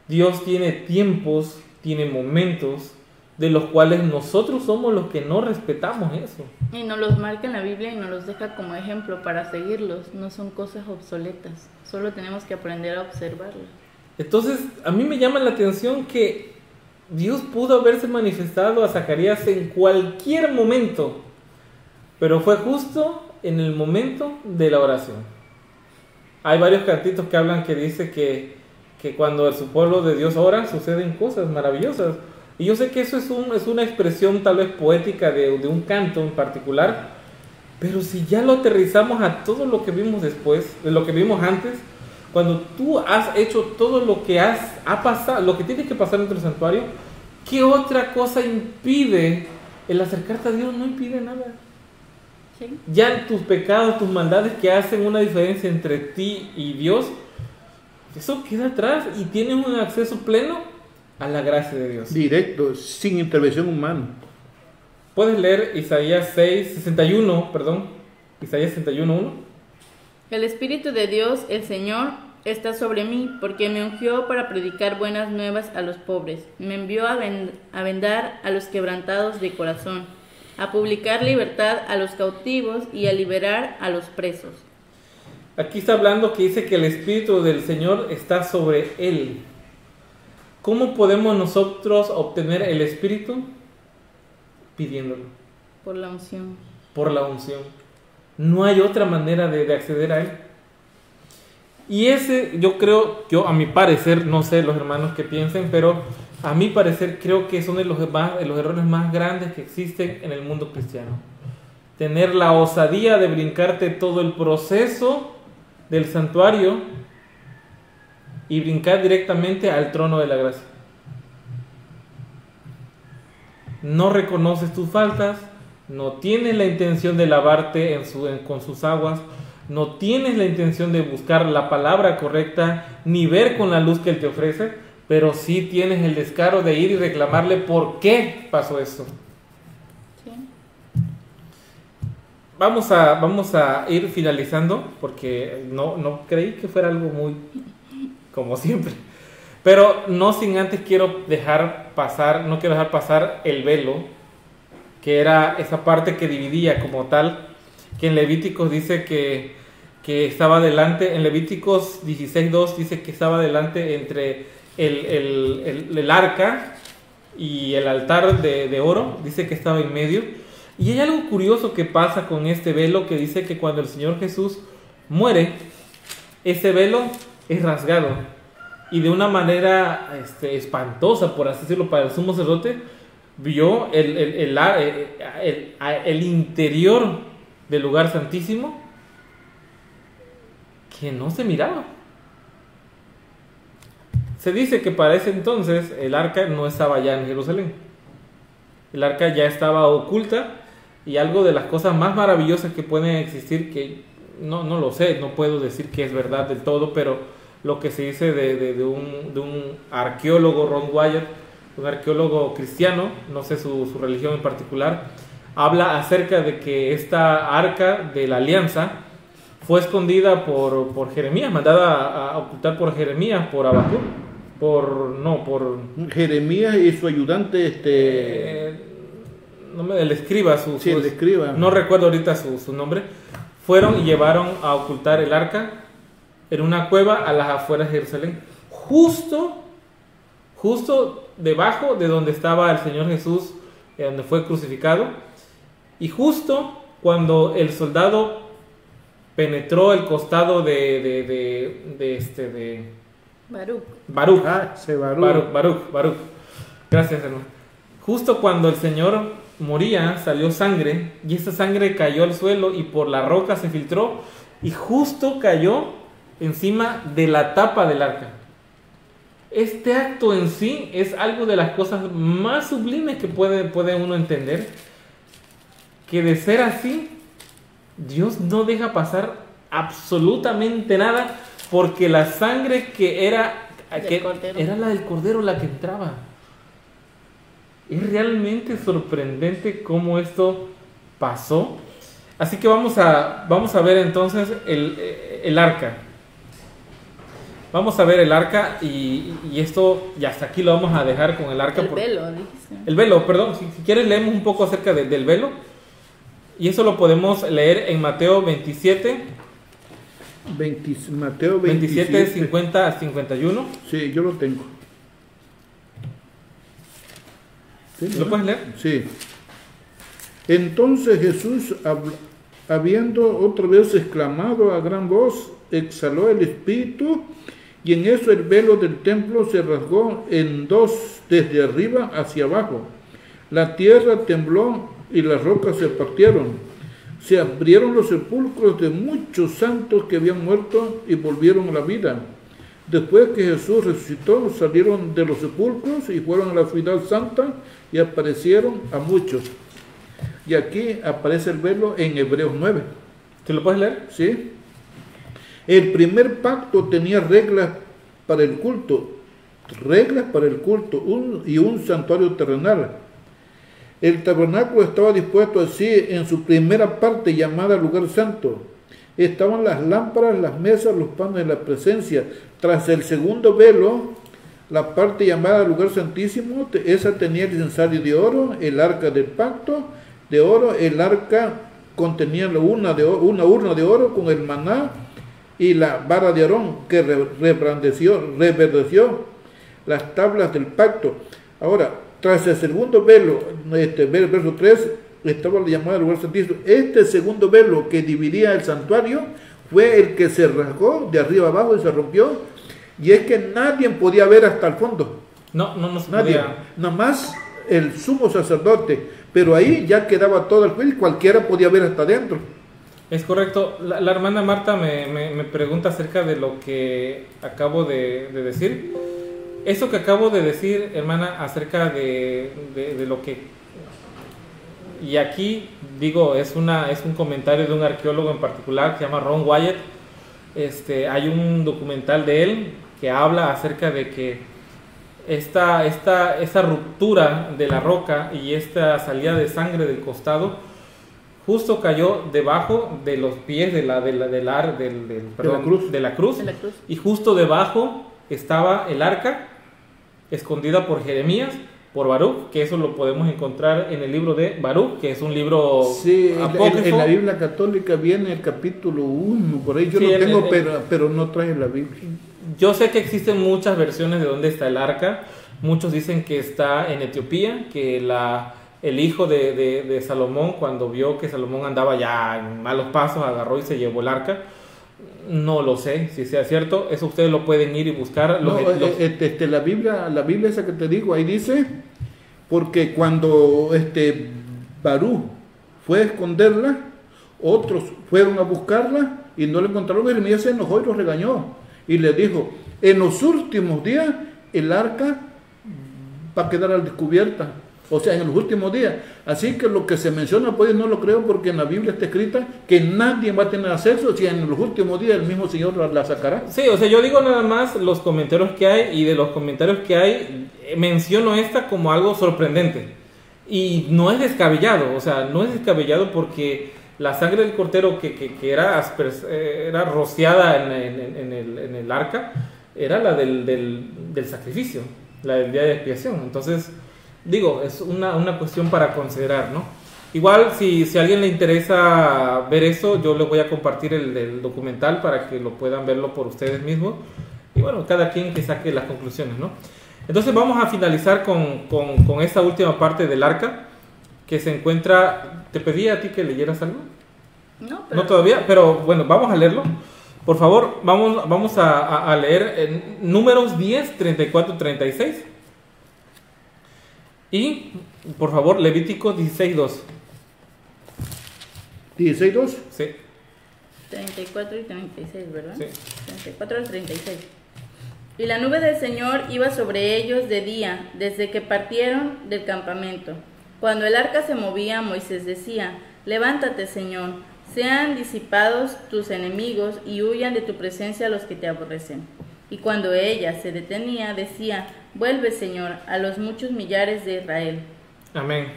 Dios tiene tiempos, tiene momentos, de los cuales nosotros somos los que no respetamos eso. Y nos los marca en la Biblia y nos los deja como ejemplo para seguirlos. No son cosas obsoletas, solo tenemos que aprender a observarlas. Entonces, a mí me llama la atención que Dios pudo haberse manifestado a Zacarías en cualquier momento, pero fue justo en el momento de la oración. Hay varios cantitos que hablan que dice que, que cuando su pueblo de Dios ora suceden cosas maravillosas. Y yo sé que eso es, un, es una expresión tal vez poética de, de, un canto en particular, pero si ya lo aterrizamos a todo lo que vimos después, de lo que vimos antes, cuando tú has hecho todo lo que has ha pasado, lo que tiene que pasar dentro del santuario, ¿qué otra cosa impide el acercarte a Dios? No impide nada. Ya tus pecados, tus maldades que hacen una diferencia entre ti y Dios, eso queda atrás y tienes un acceso pleno a la gracia de Dios. Directo, sin intervención humana. Puedes leer Isaías 6, 61, perdón, Isaías 61, 1. El Espíritu de Dios, el Señor, está sobre mí, porque me ungió para predicar buenas nuevas a los pobres. Me envió a, a vendar a los quebrantados de corazón, a publicar libertad a los cautivos y a liberar a los presos. Aquí está hablando que dice que el Espíritu del Señor está sobre él. ¿Cómo podemos nosotros obtener el Espíritu? Pidiéndolo. Por la unción. Por la unción. No hay otra manera de, acceder a Él. Y ese, yo creo, yo a mi parecer, no sé los hermanos que piensen, pero a mi parecer creo que son de los, de los errores más grandes que existen en el mundo cristiano. Tener la osadía de brincarte todo el proceso del santuario y brincar directamente al trono de la gracia. No reconoces tus faltas, no tienes la intención de lavarte en su, con sus aguas, no tienes la intención de buscar la palabra correcta ni ver con la luz que Él te ofrece, pero sí tienes el descaro de ir y reclamarle por qué pasó esto. Vamos, a, vamos a ir finalizando porque no, no creí que fuera algo muy como siempre. Pero no sin antes quiero dejar pasar, no quiero dejar pasar el velo, que era esa parte que dividía como tal, que en Levíticos dice que, que estaba delante, en Levíticos 16.2 dice que estaba delante entre el, el, el, arca y el altar de, de oro, dice que estaba en medio. Y hay algo curioso que pasa con este velo que dice que cuando el Señor Jesús muere, ese velo es rasgado. Y de una manera este, espantosa, por así decirlo, para el sumo sacerdote, vio el, el, el, el, interior del lugar santísimo que no se miraba. Se dice que para ese entonces el arca no estaba ya en Jerusalén. El arca ya estaba oculta y algo de las cosas más maravillosas que pueden existir, que no, no lo sé, no puedo decir que es verdad del todo, pero lo que se dice de, un, de un, arqueólogo, Ron Wyatt, un arqueólogo cristiano, no sé su, religión en particular, habla acerca de que esta arca de la alianza fue escondida por, por Jeremías, mandada a, ocultar por Jeremías, por Abacú, por, no, por... Jeremías y su ayudante, este... Eh, no me, el escriba, su, sí, el escriba. no recuerdo ahorita su, su nombre, fueron y llevaron a ocultar el arca en una cueva a las afueras de Jerusalén, justo, justo debajo de donde estaba el Señor Jesús, eh, donde fue crucificado, y justo cuando el soldado penetró el costado de, de, de, este, de... Baruch. Baruch. Ah, Baruch. Baruch, Baruch, Gracias, hermano. Justo cuando el Señor moría, salió sangre, y esa sangre cayó al suelo y por la roca se filtró, y justo cayó encima de la tapa del arca. Este acto en sí es algo de las cosas más sublimes que puede, puede uno entender. Que de ser así, Dios no deja pasar absolutamente nada porque la sangre que era, que era la del cordero la que entraba. Es realmente sorprendente cómo esto pasó. Así que vamos a, vamos a ver entonces el, el arca. Vamos a ver el arca y, esto, y hasta aquí lo vamos a dejar con el arca. El velo, El velo, perdón. Si, quieres leemos un poco acerca del velo. Y eso lo podemos leer en Mateo 27. Mateo 27, 50 a 51. Sí, yo lo tengo. ¿Lo puedes leer? Sí. Entonces Jesús, habiendo otra vez exclamado a gran voz, exhaló el espíritu y en eso el velo del templo se rasgó en dos desde arriba hacia abajo. La tierra tembló y las rocas se partieron. Se abrieron los sepulcros de muchos santos que habían muerto y volvieron a la vida. Después que Jesús resucitó, salieron de los sepulcros y fueron a la ciudad santa y aparecieron a muchos. Y aquí aparece el velo en Hebreos 9. ¿Te lo puedes leer? Sí. El primer pacto tenía reglas para el culto, reglas para el culto y un santuario terrenal. El tabernáculo estaba dispuesto así en su primera parte llamada lugar santo. Estaban las lámparas, las mesas, los panes de la presencia. Tras el segundo velo, la parte llamada lugar santísimo, esa tenía el incensario de oro, el arca del pacto de oro, el arca contenía una, urna de oro con el maná y la vara de Aarón que rebrandeció, reverdeció las tablas del pacto. Ahora, tras el segundo velo, este, verso 3, estaba la llamada lugar santísimo. Este segundo velo que dividía el santuario fue el que se rasgó de arriba abajo y se rompió y es que nadie podía ver hasta el fondo. No, no nos Nadie. Podía... Nada más el sumo sacerdote. Pero ahí ya quedaba todo el juicio, cualquiera podía ver hasta adentro. Es correcto. La, hermana Marta me, pregunta acerca de lo que acabo de, decir. Eso que acabo de decir, hermana, acerca de, lo que... Y aquí digo, es, un comentario de un arqueólogo en particular que se llama Ron Wyatt. Este, hay un documental de él que habla acerca de que esta, esta, esta ruptura de la roca y esta salida de sangre del costado justo cayó debajo de los pies de la, de la, del, del, cruz. de la cruz y justo debajo estaba el arca escondida por Jeremías por Baruch, que eso lo podemos encontrar en el libro de Baruch, que es un libro sí, En, la Biblia católica viene el capítulo 1, por ahí yo lo tengo, pero, pero no trae la Biblia. Yo sé que existen muchas versiones de dónde está el arca. Muchos dicen que está en Etiopía, que la, el hijo de, de, Salomón, cuando vio que Salomón andaba ya en malos pasos, agarró y se llevó el arca. No lo sé si sea cierto. Eso ustedes lo pueden ir y buscar. no, eh, este, este, la Biblia, la Biblia esa que te digo, ahí dice, porque cuando este Barú fue a esconderla, otros fueron a buscarla y no la encontraron. Jeremías se enojó y los regañó y le dijo, en los últimos días el arca va a quedar al descubierta. O sea, en los últimos días. Así que lo que se menciona, pues no lo creo porque en la Biblia está escrita que nadie va a tener acceso si en los últimos días el mismo Señor la, sacará. Sí, o sea, yo digo nada más los comentarios que hay y de los comentarios que hay menciono esta como algo sorprendente. Y no es descabellado, o sea, no es descabellado porque la sangre del cortero que, que, era, eh, era rociada en, en, el, en, el, arca era la del, del, sacrificio, la del día de expiación. Entonces, digo, es una, una cuestión para considerar, ¿no? Igual, si, si, a alguien le interesa ver eso, yo les voy a compartir el, documental para que lo puedan verlo por ustedes mismos. Y bueno, cada quien que saque las conclusiones, ¿no? Entonces vamos a finalizar con, con, con esta última parte del arca que se encuentra... ¿Te pedí a ti que leyeras algo? No, pero... No todavía, pero bueno, vamos a leerlo. Por favor, vamos, vamos a, leer en números 10, 34, 36. Y, por favor, Levítico 16, 2. 16, 2? Sí. 34 y 36, ¿verdad? Sí. 34 al 36. Y la nube del Señor iba sobre ellos de día, desde que partieron del campamento. Cuando el arca se movía, Moisés decía, Levántate, Señor, sean disipados tus enemigos y huyan de tu presencia los que te aborrecen. Y cuando ella se detenía, decía, Vuelve, Señor, a los muchos millares de Israel. Amén.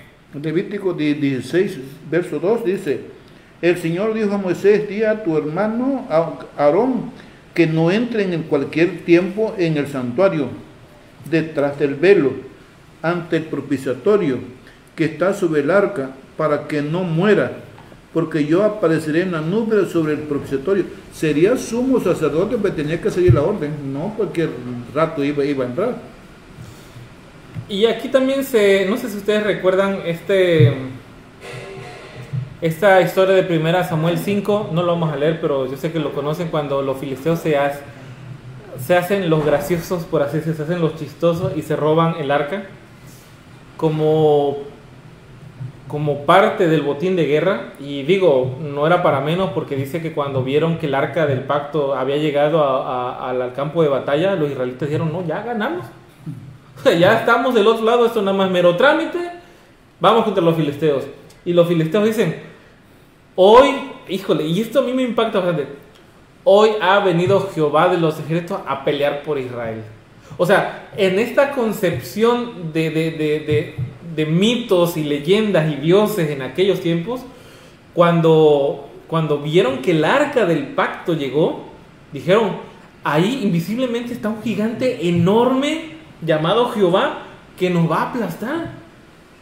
Levítico 16, verso 2 dice, El Señor dijo a Moisés, di a tu hermano Aarón que no entren en cualquier tiempo en el santuario, detrás del velo, ante el propiciatorio que está sobre el arca para que no muera, porque yo apareceré en la nube sobre el propiciatorio. Sería sumo sacerdote, pero tenía que seguir la orden, no cualquier rato iba, iba a entrar. Y aquí también se, no sé si ustedes recuerdan este esta historia de primera Samuel 5, no lo vamos a leer, pero yo sé que lo conocen cuando los filisteos se, se hacen los graciosos, por así decirlo, se hacen los chistosos y se roban el arca. Como como parte del botín de guerra y digo, no era para menos porque dice que cuando vieron que el arca del pacto había llegado al campo de batalla, los israelitas dijeron, no, ya ganamos, ya estamos del otro lado, esto nada más mero trámite, vamos contra los filisteos. Y los filisteos dicen, hoy, híjole, y esto a mí me impacta bastante, hoy ha venido Jehová de los ejércitos a pelear por Israel. O sea, en esta concepción de, de, de, de mitos y leyendas y dioses en aquellos tiempos, cuando, cuando vieron que el arca del pacto llegó, dijeron, ahí invisiblemente está un gigante enorme llamado Jehová que nos va a aplastar.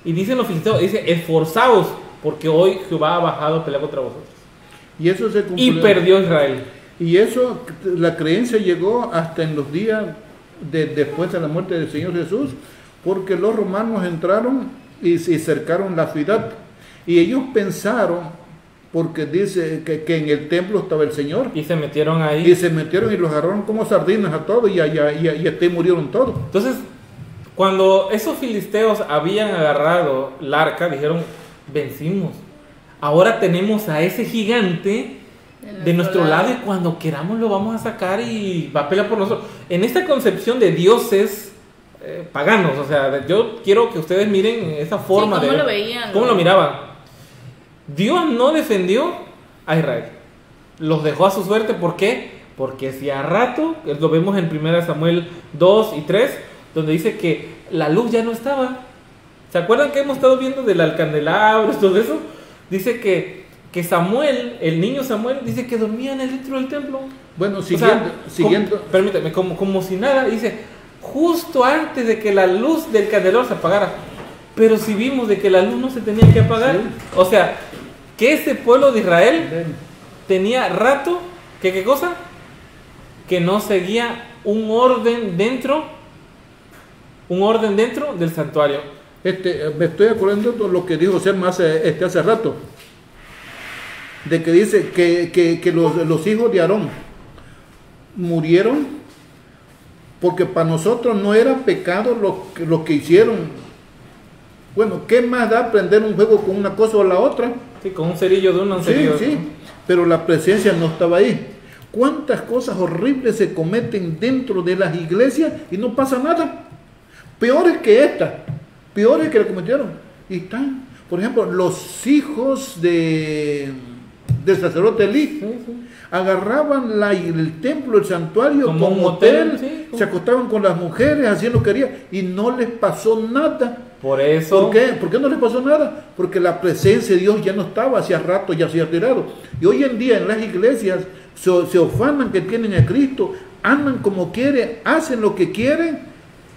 Y dicen los filisteos, dice, esforzaos, porque hoy Jehová ha bajado a pelear contra vosotros. Y eso se Y perdió Israel. Y eso, la creencia llegó hasta en los días de, después de la muerte del Señor Jesús, porque los romanos entraron y, cercaron la ciudad. Y ellos pensaron, porque dice que, que, en el templo estaba el Señor. Y se metieron ahí. Y se metieron y los agarraron como sardinas a todos y, y, y, y hasta murieron todos. Entonces, cuando esos filisteos habían agarrado el arca, dijeron, vencimos. Ahora tenemos a ese gigante de nuestro lado y cuando queramos lo vamos a sacar y va a pelear por nosotros. En esta concepción de dioses eh, paganos, o sea, yo quiero que ustedes miren esa forma sí, ¿cómo de... lo veían? ¿Cómo lo miraban? Dios no defendió a Israel. Los dejó a su suerte, ¿por qué? Porque si a rato, lo vemos en 1 Samuel 2 y 3, donde dice que la luz ya no estaba. ¿Se acuerdan que hemos estado viendo del alcandelabro todo eso? Dice que, que Samuel, el niño Samuel, dice que dormía en el dentro del templo. Bueno, siguiendo. O sea, siguiendo. Como, permítame, como, como si nada, dice, justo antes de que la luz del candelabro se apagara. Pero si vimos de que la luz no se tenía que apagar, Sí. o sea, que ese pueblo de Israel tenía rato, que qué cosa? Que no seguía un orden dentro, un orden dentro del santuario. Este, me estoy acordando de lo que dijo Selma hace, este, hace rato. De que dice que, que, que los, los hijos de Aarón murieron porque para nosotros no era pecado lo, que- lo que hicieron. Bueno, ¿qué más da aprender un juego con una cosa o la otra? Sí, con un cerillo de uno, un Sí, cerillo sí, pero la presencia no estaba ahí. ¿Cuántas cosas horribles se cometen dentro de las iglesias y no pasa nada? Peores que esta, peores que la cometieron. Y están, por ejemplo, los hijos de, del sacerdote Elí Sí, agarraban la- el templo, el santuario Como como, un hotel, hotel, se acostaban con las mujeres, hacían lo que querían y no les pasó nada. Por eso, ¿Por qué? ¿Por qué no le pasó nada? Porque la presencia de Dios ya no estaba, hacía rato ya se había retirado. Y hoy en día en las iglesias se, se ofanan que tienen a Cristo, andan como quieren, hacen lo que quieren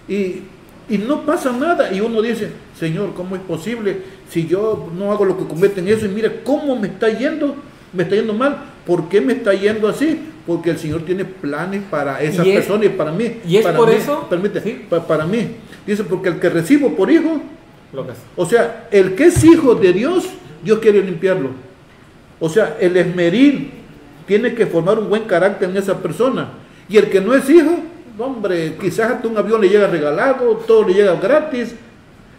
y, y no pasa nada. Y uno dice, Señor, ¿cómo es posible si yo no hago lo que cometen eso? Y mira cómo me está yendo, me está yendo mal. ¿Por qué me está yendo así? Porque el Señor tiene planes para esas es- personas y para mí. y es para por mí, eso- Permite, sí. pa- para mí. Dice, porque el que recibo por hijo, lo que es. o sea, el que es hijo de Dios, Dios quiere limpiarlo. O sea, el esmeril tiene que formar un buen carácter en esa persona. Y el que no es hijo, hombre, quizás hasta un avión le llega regalado, todo le llega gratis.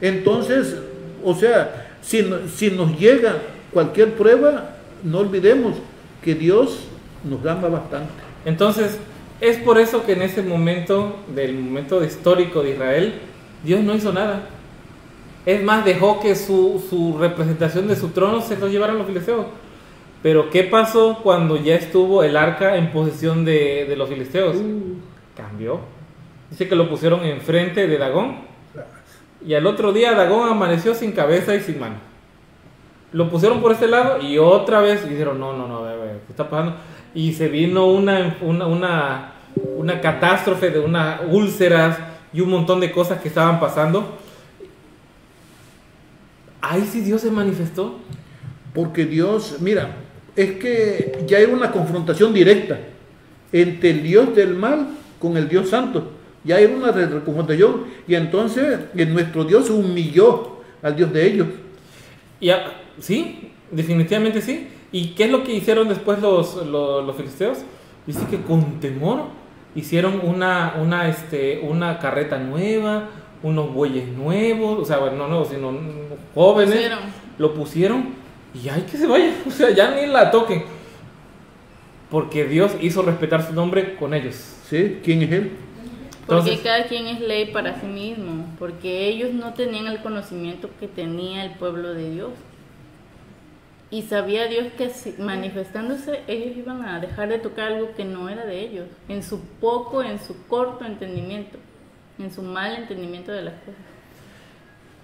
Entonces, o sea, si, si nos llega cualquier prueba, no olvidemos que Dios nos ama bastante. Entonces, es por eso que en ese momento, del momento histórico de Israel, Dios no hizo nada. Es más, dejó que su, su representación de su trono se lo llevaran los filisteos. Pero, ¿qué pasó cuando ya estuvo el arca en posesión de, de los filisteos? Cambió. Dice que lo pusieron enfrente de Dagón. Y al otro día Dagón amaneció sin cabeza y sin mano. Lo pusieron por este lado y otra vez dijeron, no, no, no, a ver, ¿qué está pasando? Y se vino una, una, una, una catástrofe de unas úlceras y un montón de cosas que estaban pasando. Ahí sí Dios se manifestó. Porque Dios, mira, es que ya era una confrontación directa entre el Dios del mal con el Dios santo. Ya era una confrontación y entonces eh, nuestro Dios humilló al Dios de ellos. Y sí, definitivamente sí. ¿Y qué es lo que hicieron después los, los, los filisteos? Dice que con temor hicieron una, una, este, una carreta nueva, unos bueyes nuevos, o sea, bueno, no nuevos, sino jóvenes. Pusieron. Lo pusieron y hay que se vaya, o sea, ya ni la toquen. Porque Dios hizo respetar su nombre con ellos. ¿Sí? ¿Quién es Él? Porque Entonces- cada quien es ley para sí mismo, porque ellos no tenían el conocimiento que tenía el pueblo de Dios. Y sabía Dios que manifestándose ellos iban a dejar de tocar algo que no era de ellos, en su poco, en su corto entendimiento, en su mal entendimiento de las cosas.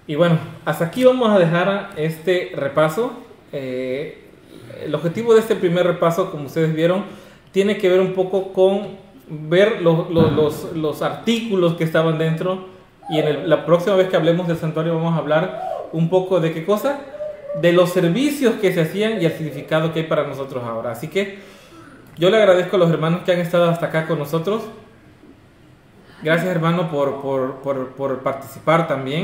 Y bueno, hasta aquí vamos a dejar este repaso. Eh, el objetivo de este primer repaso, como ustedes vieron, tiene que ver un poco con ver los, los, los, artículos que estaban dentro y en la próxima vez que hablemos del santuario vamos a hablar un poco de qué cosa, de los servicios que se hacían y el significado que hay para nosotros ahora. Así que yo le agradezco a los hermanos que han estado hasta acá con nosotros. Gracias hermano por, por, por, por participar también.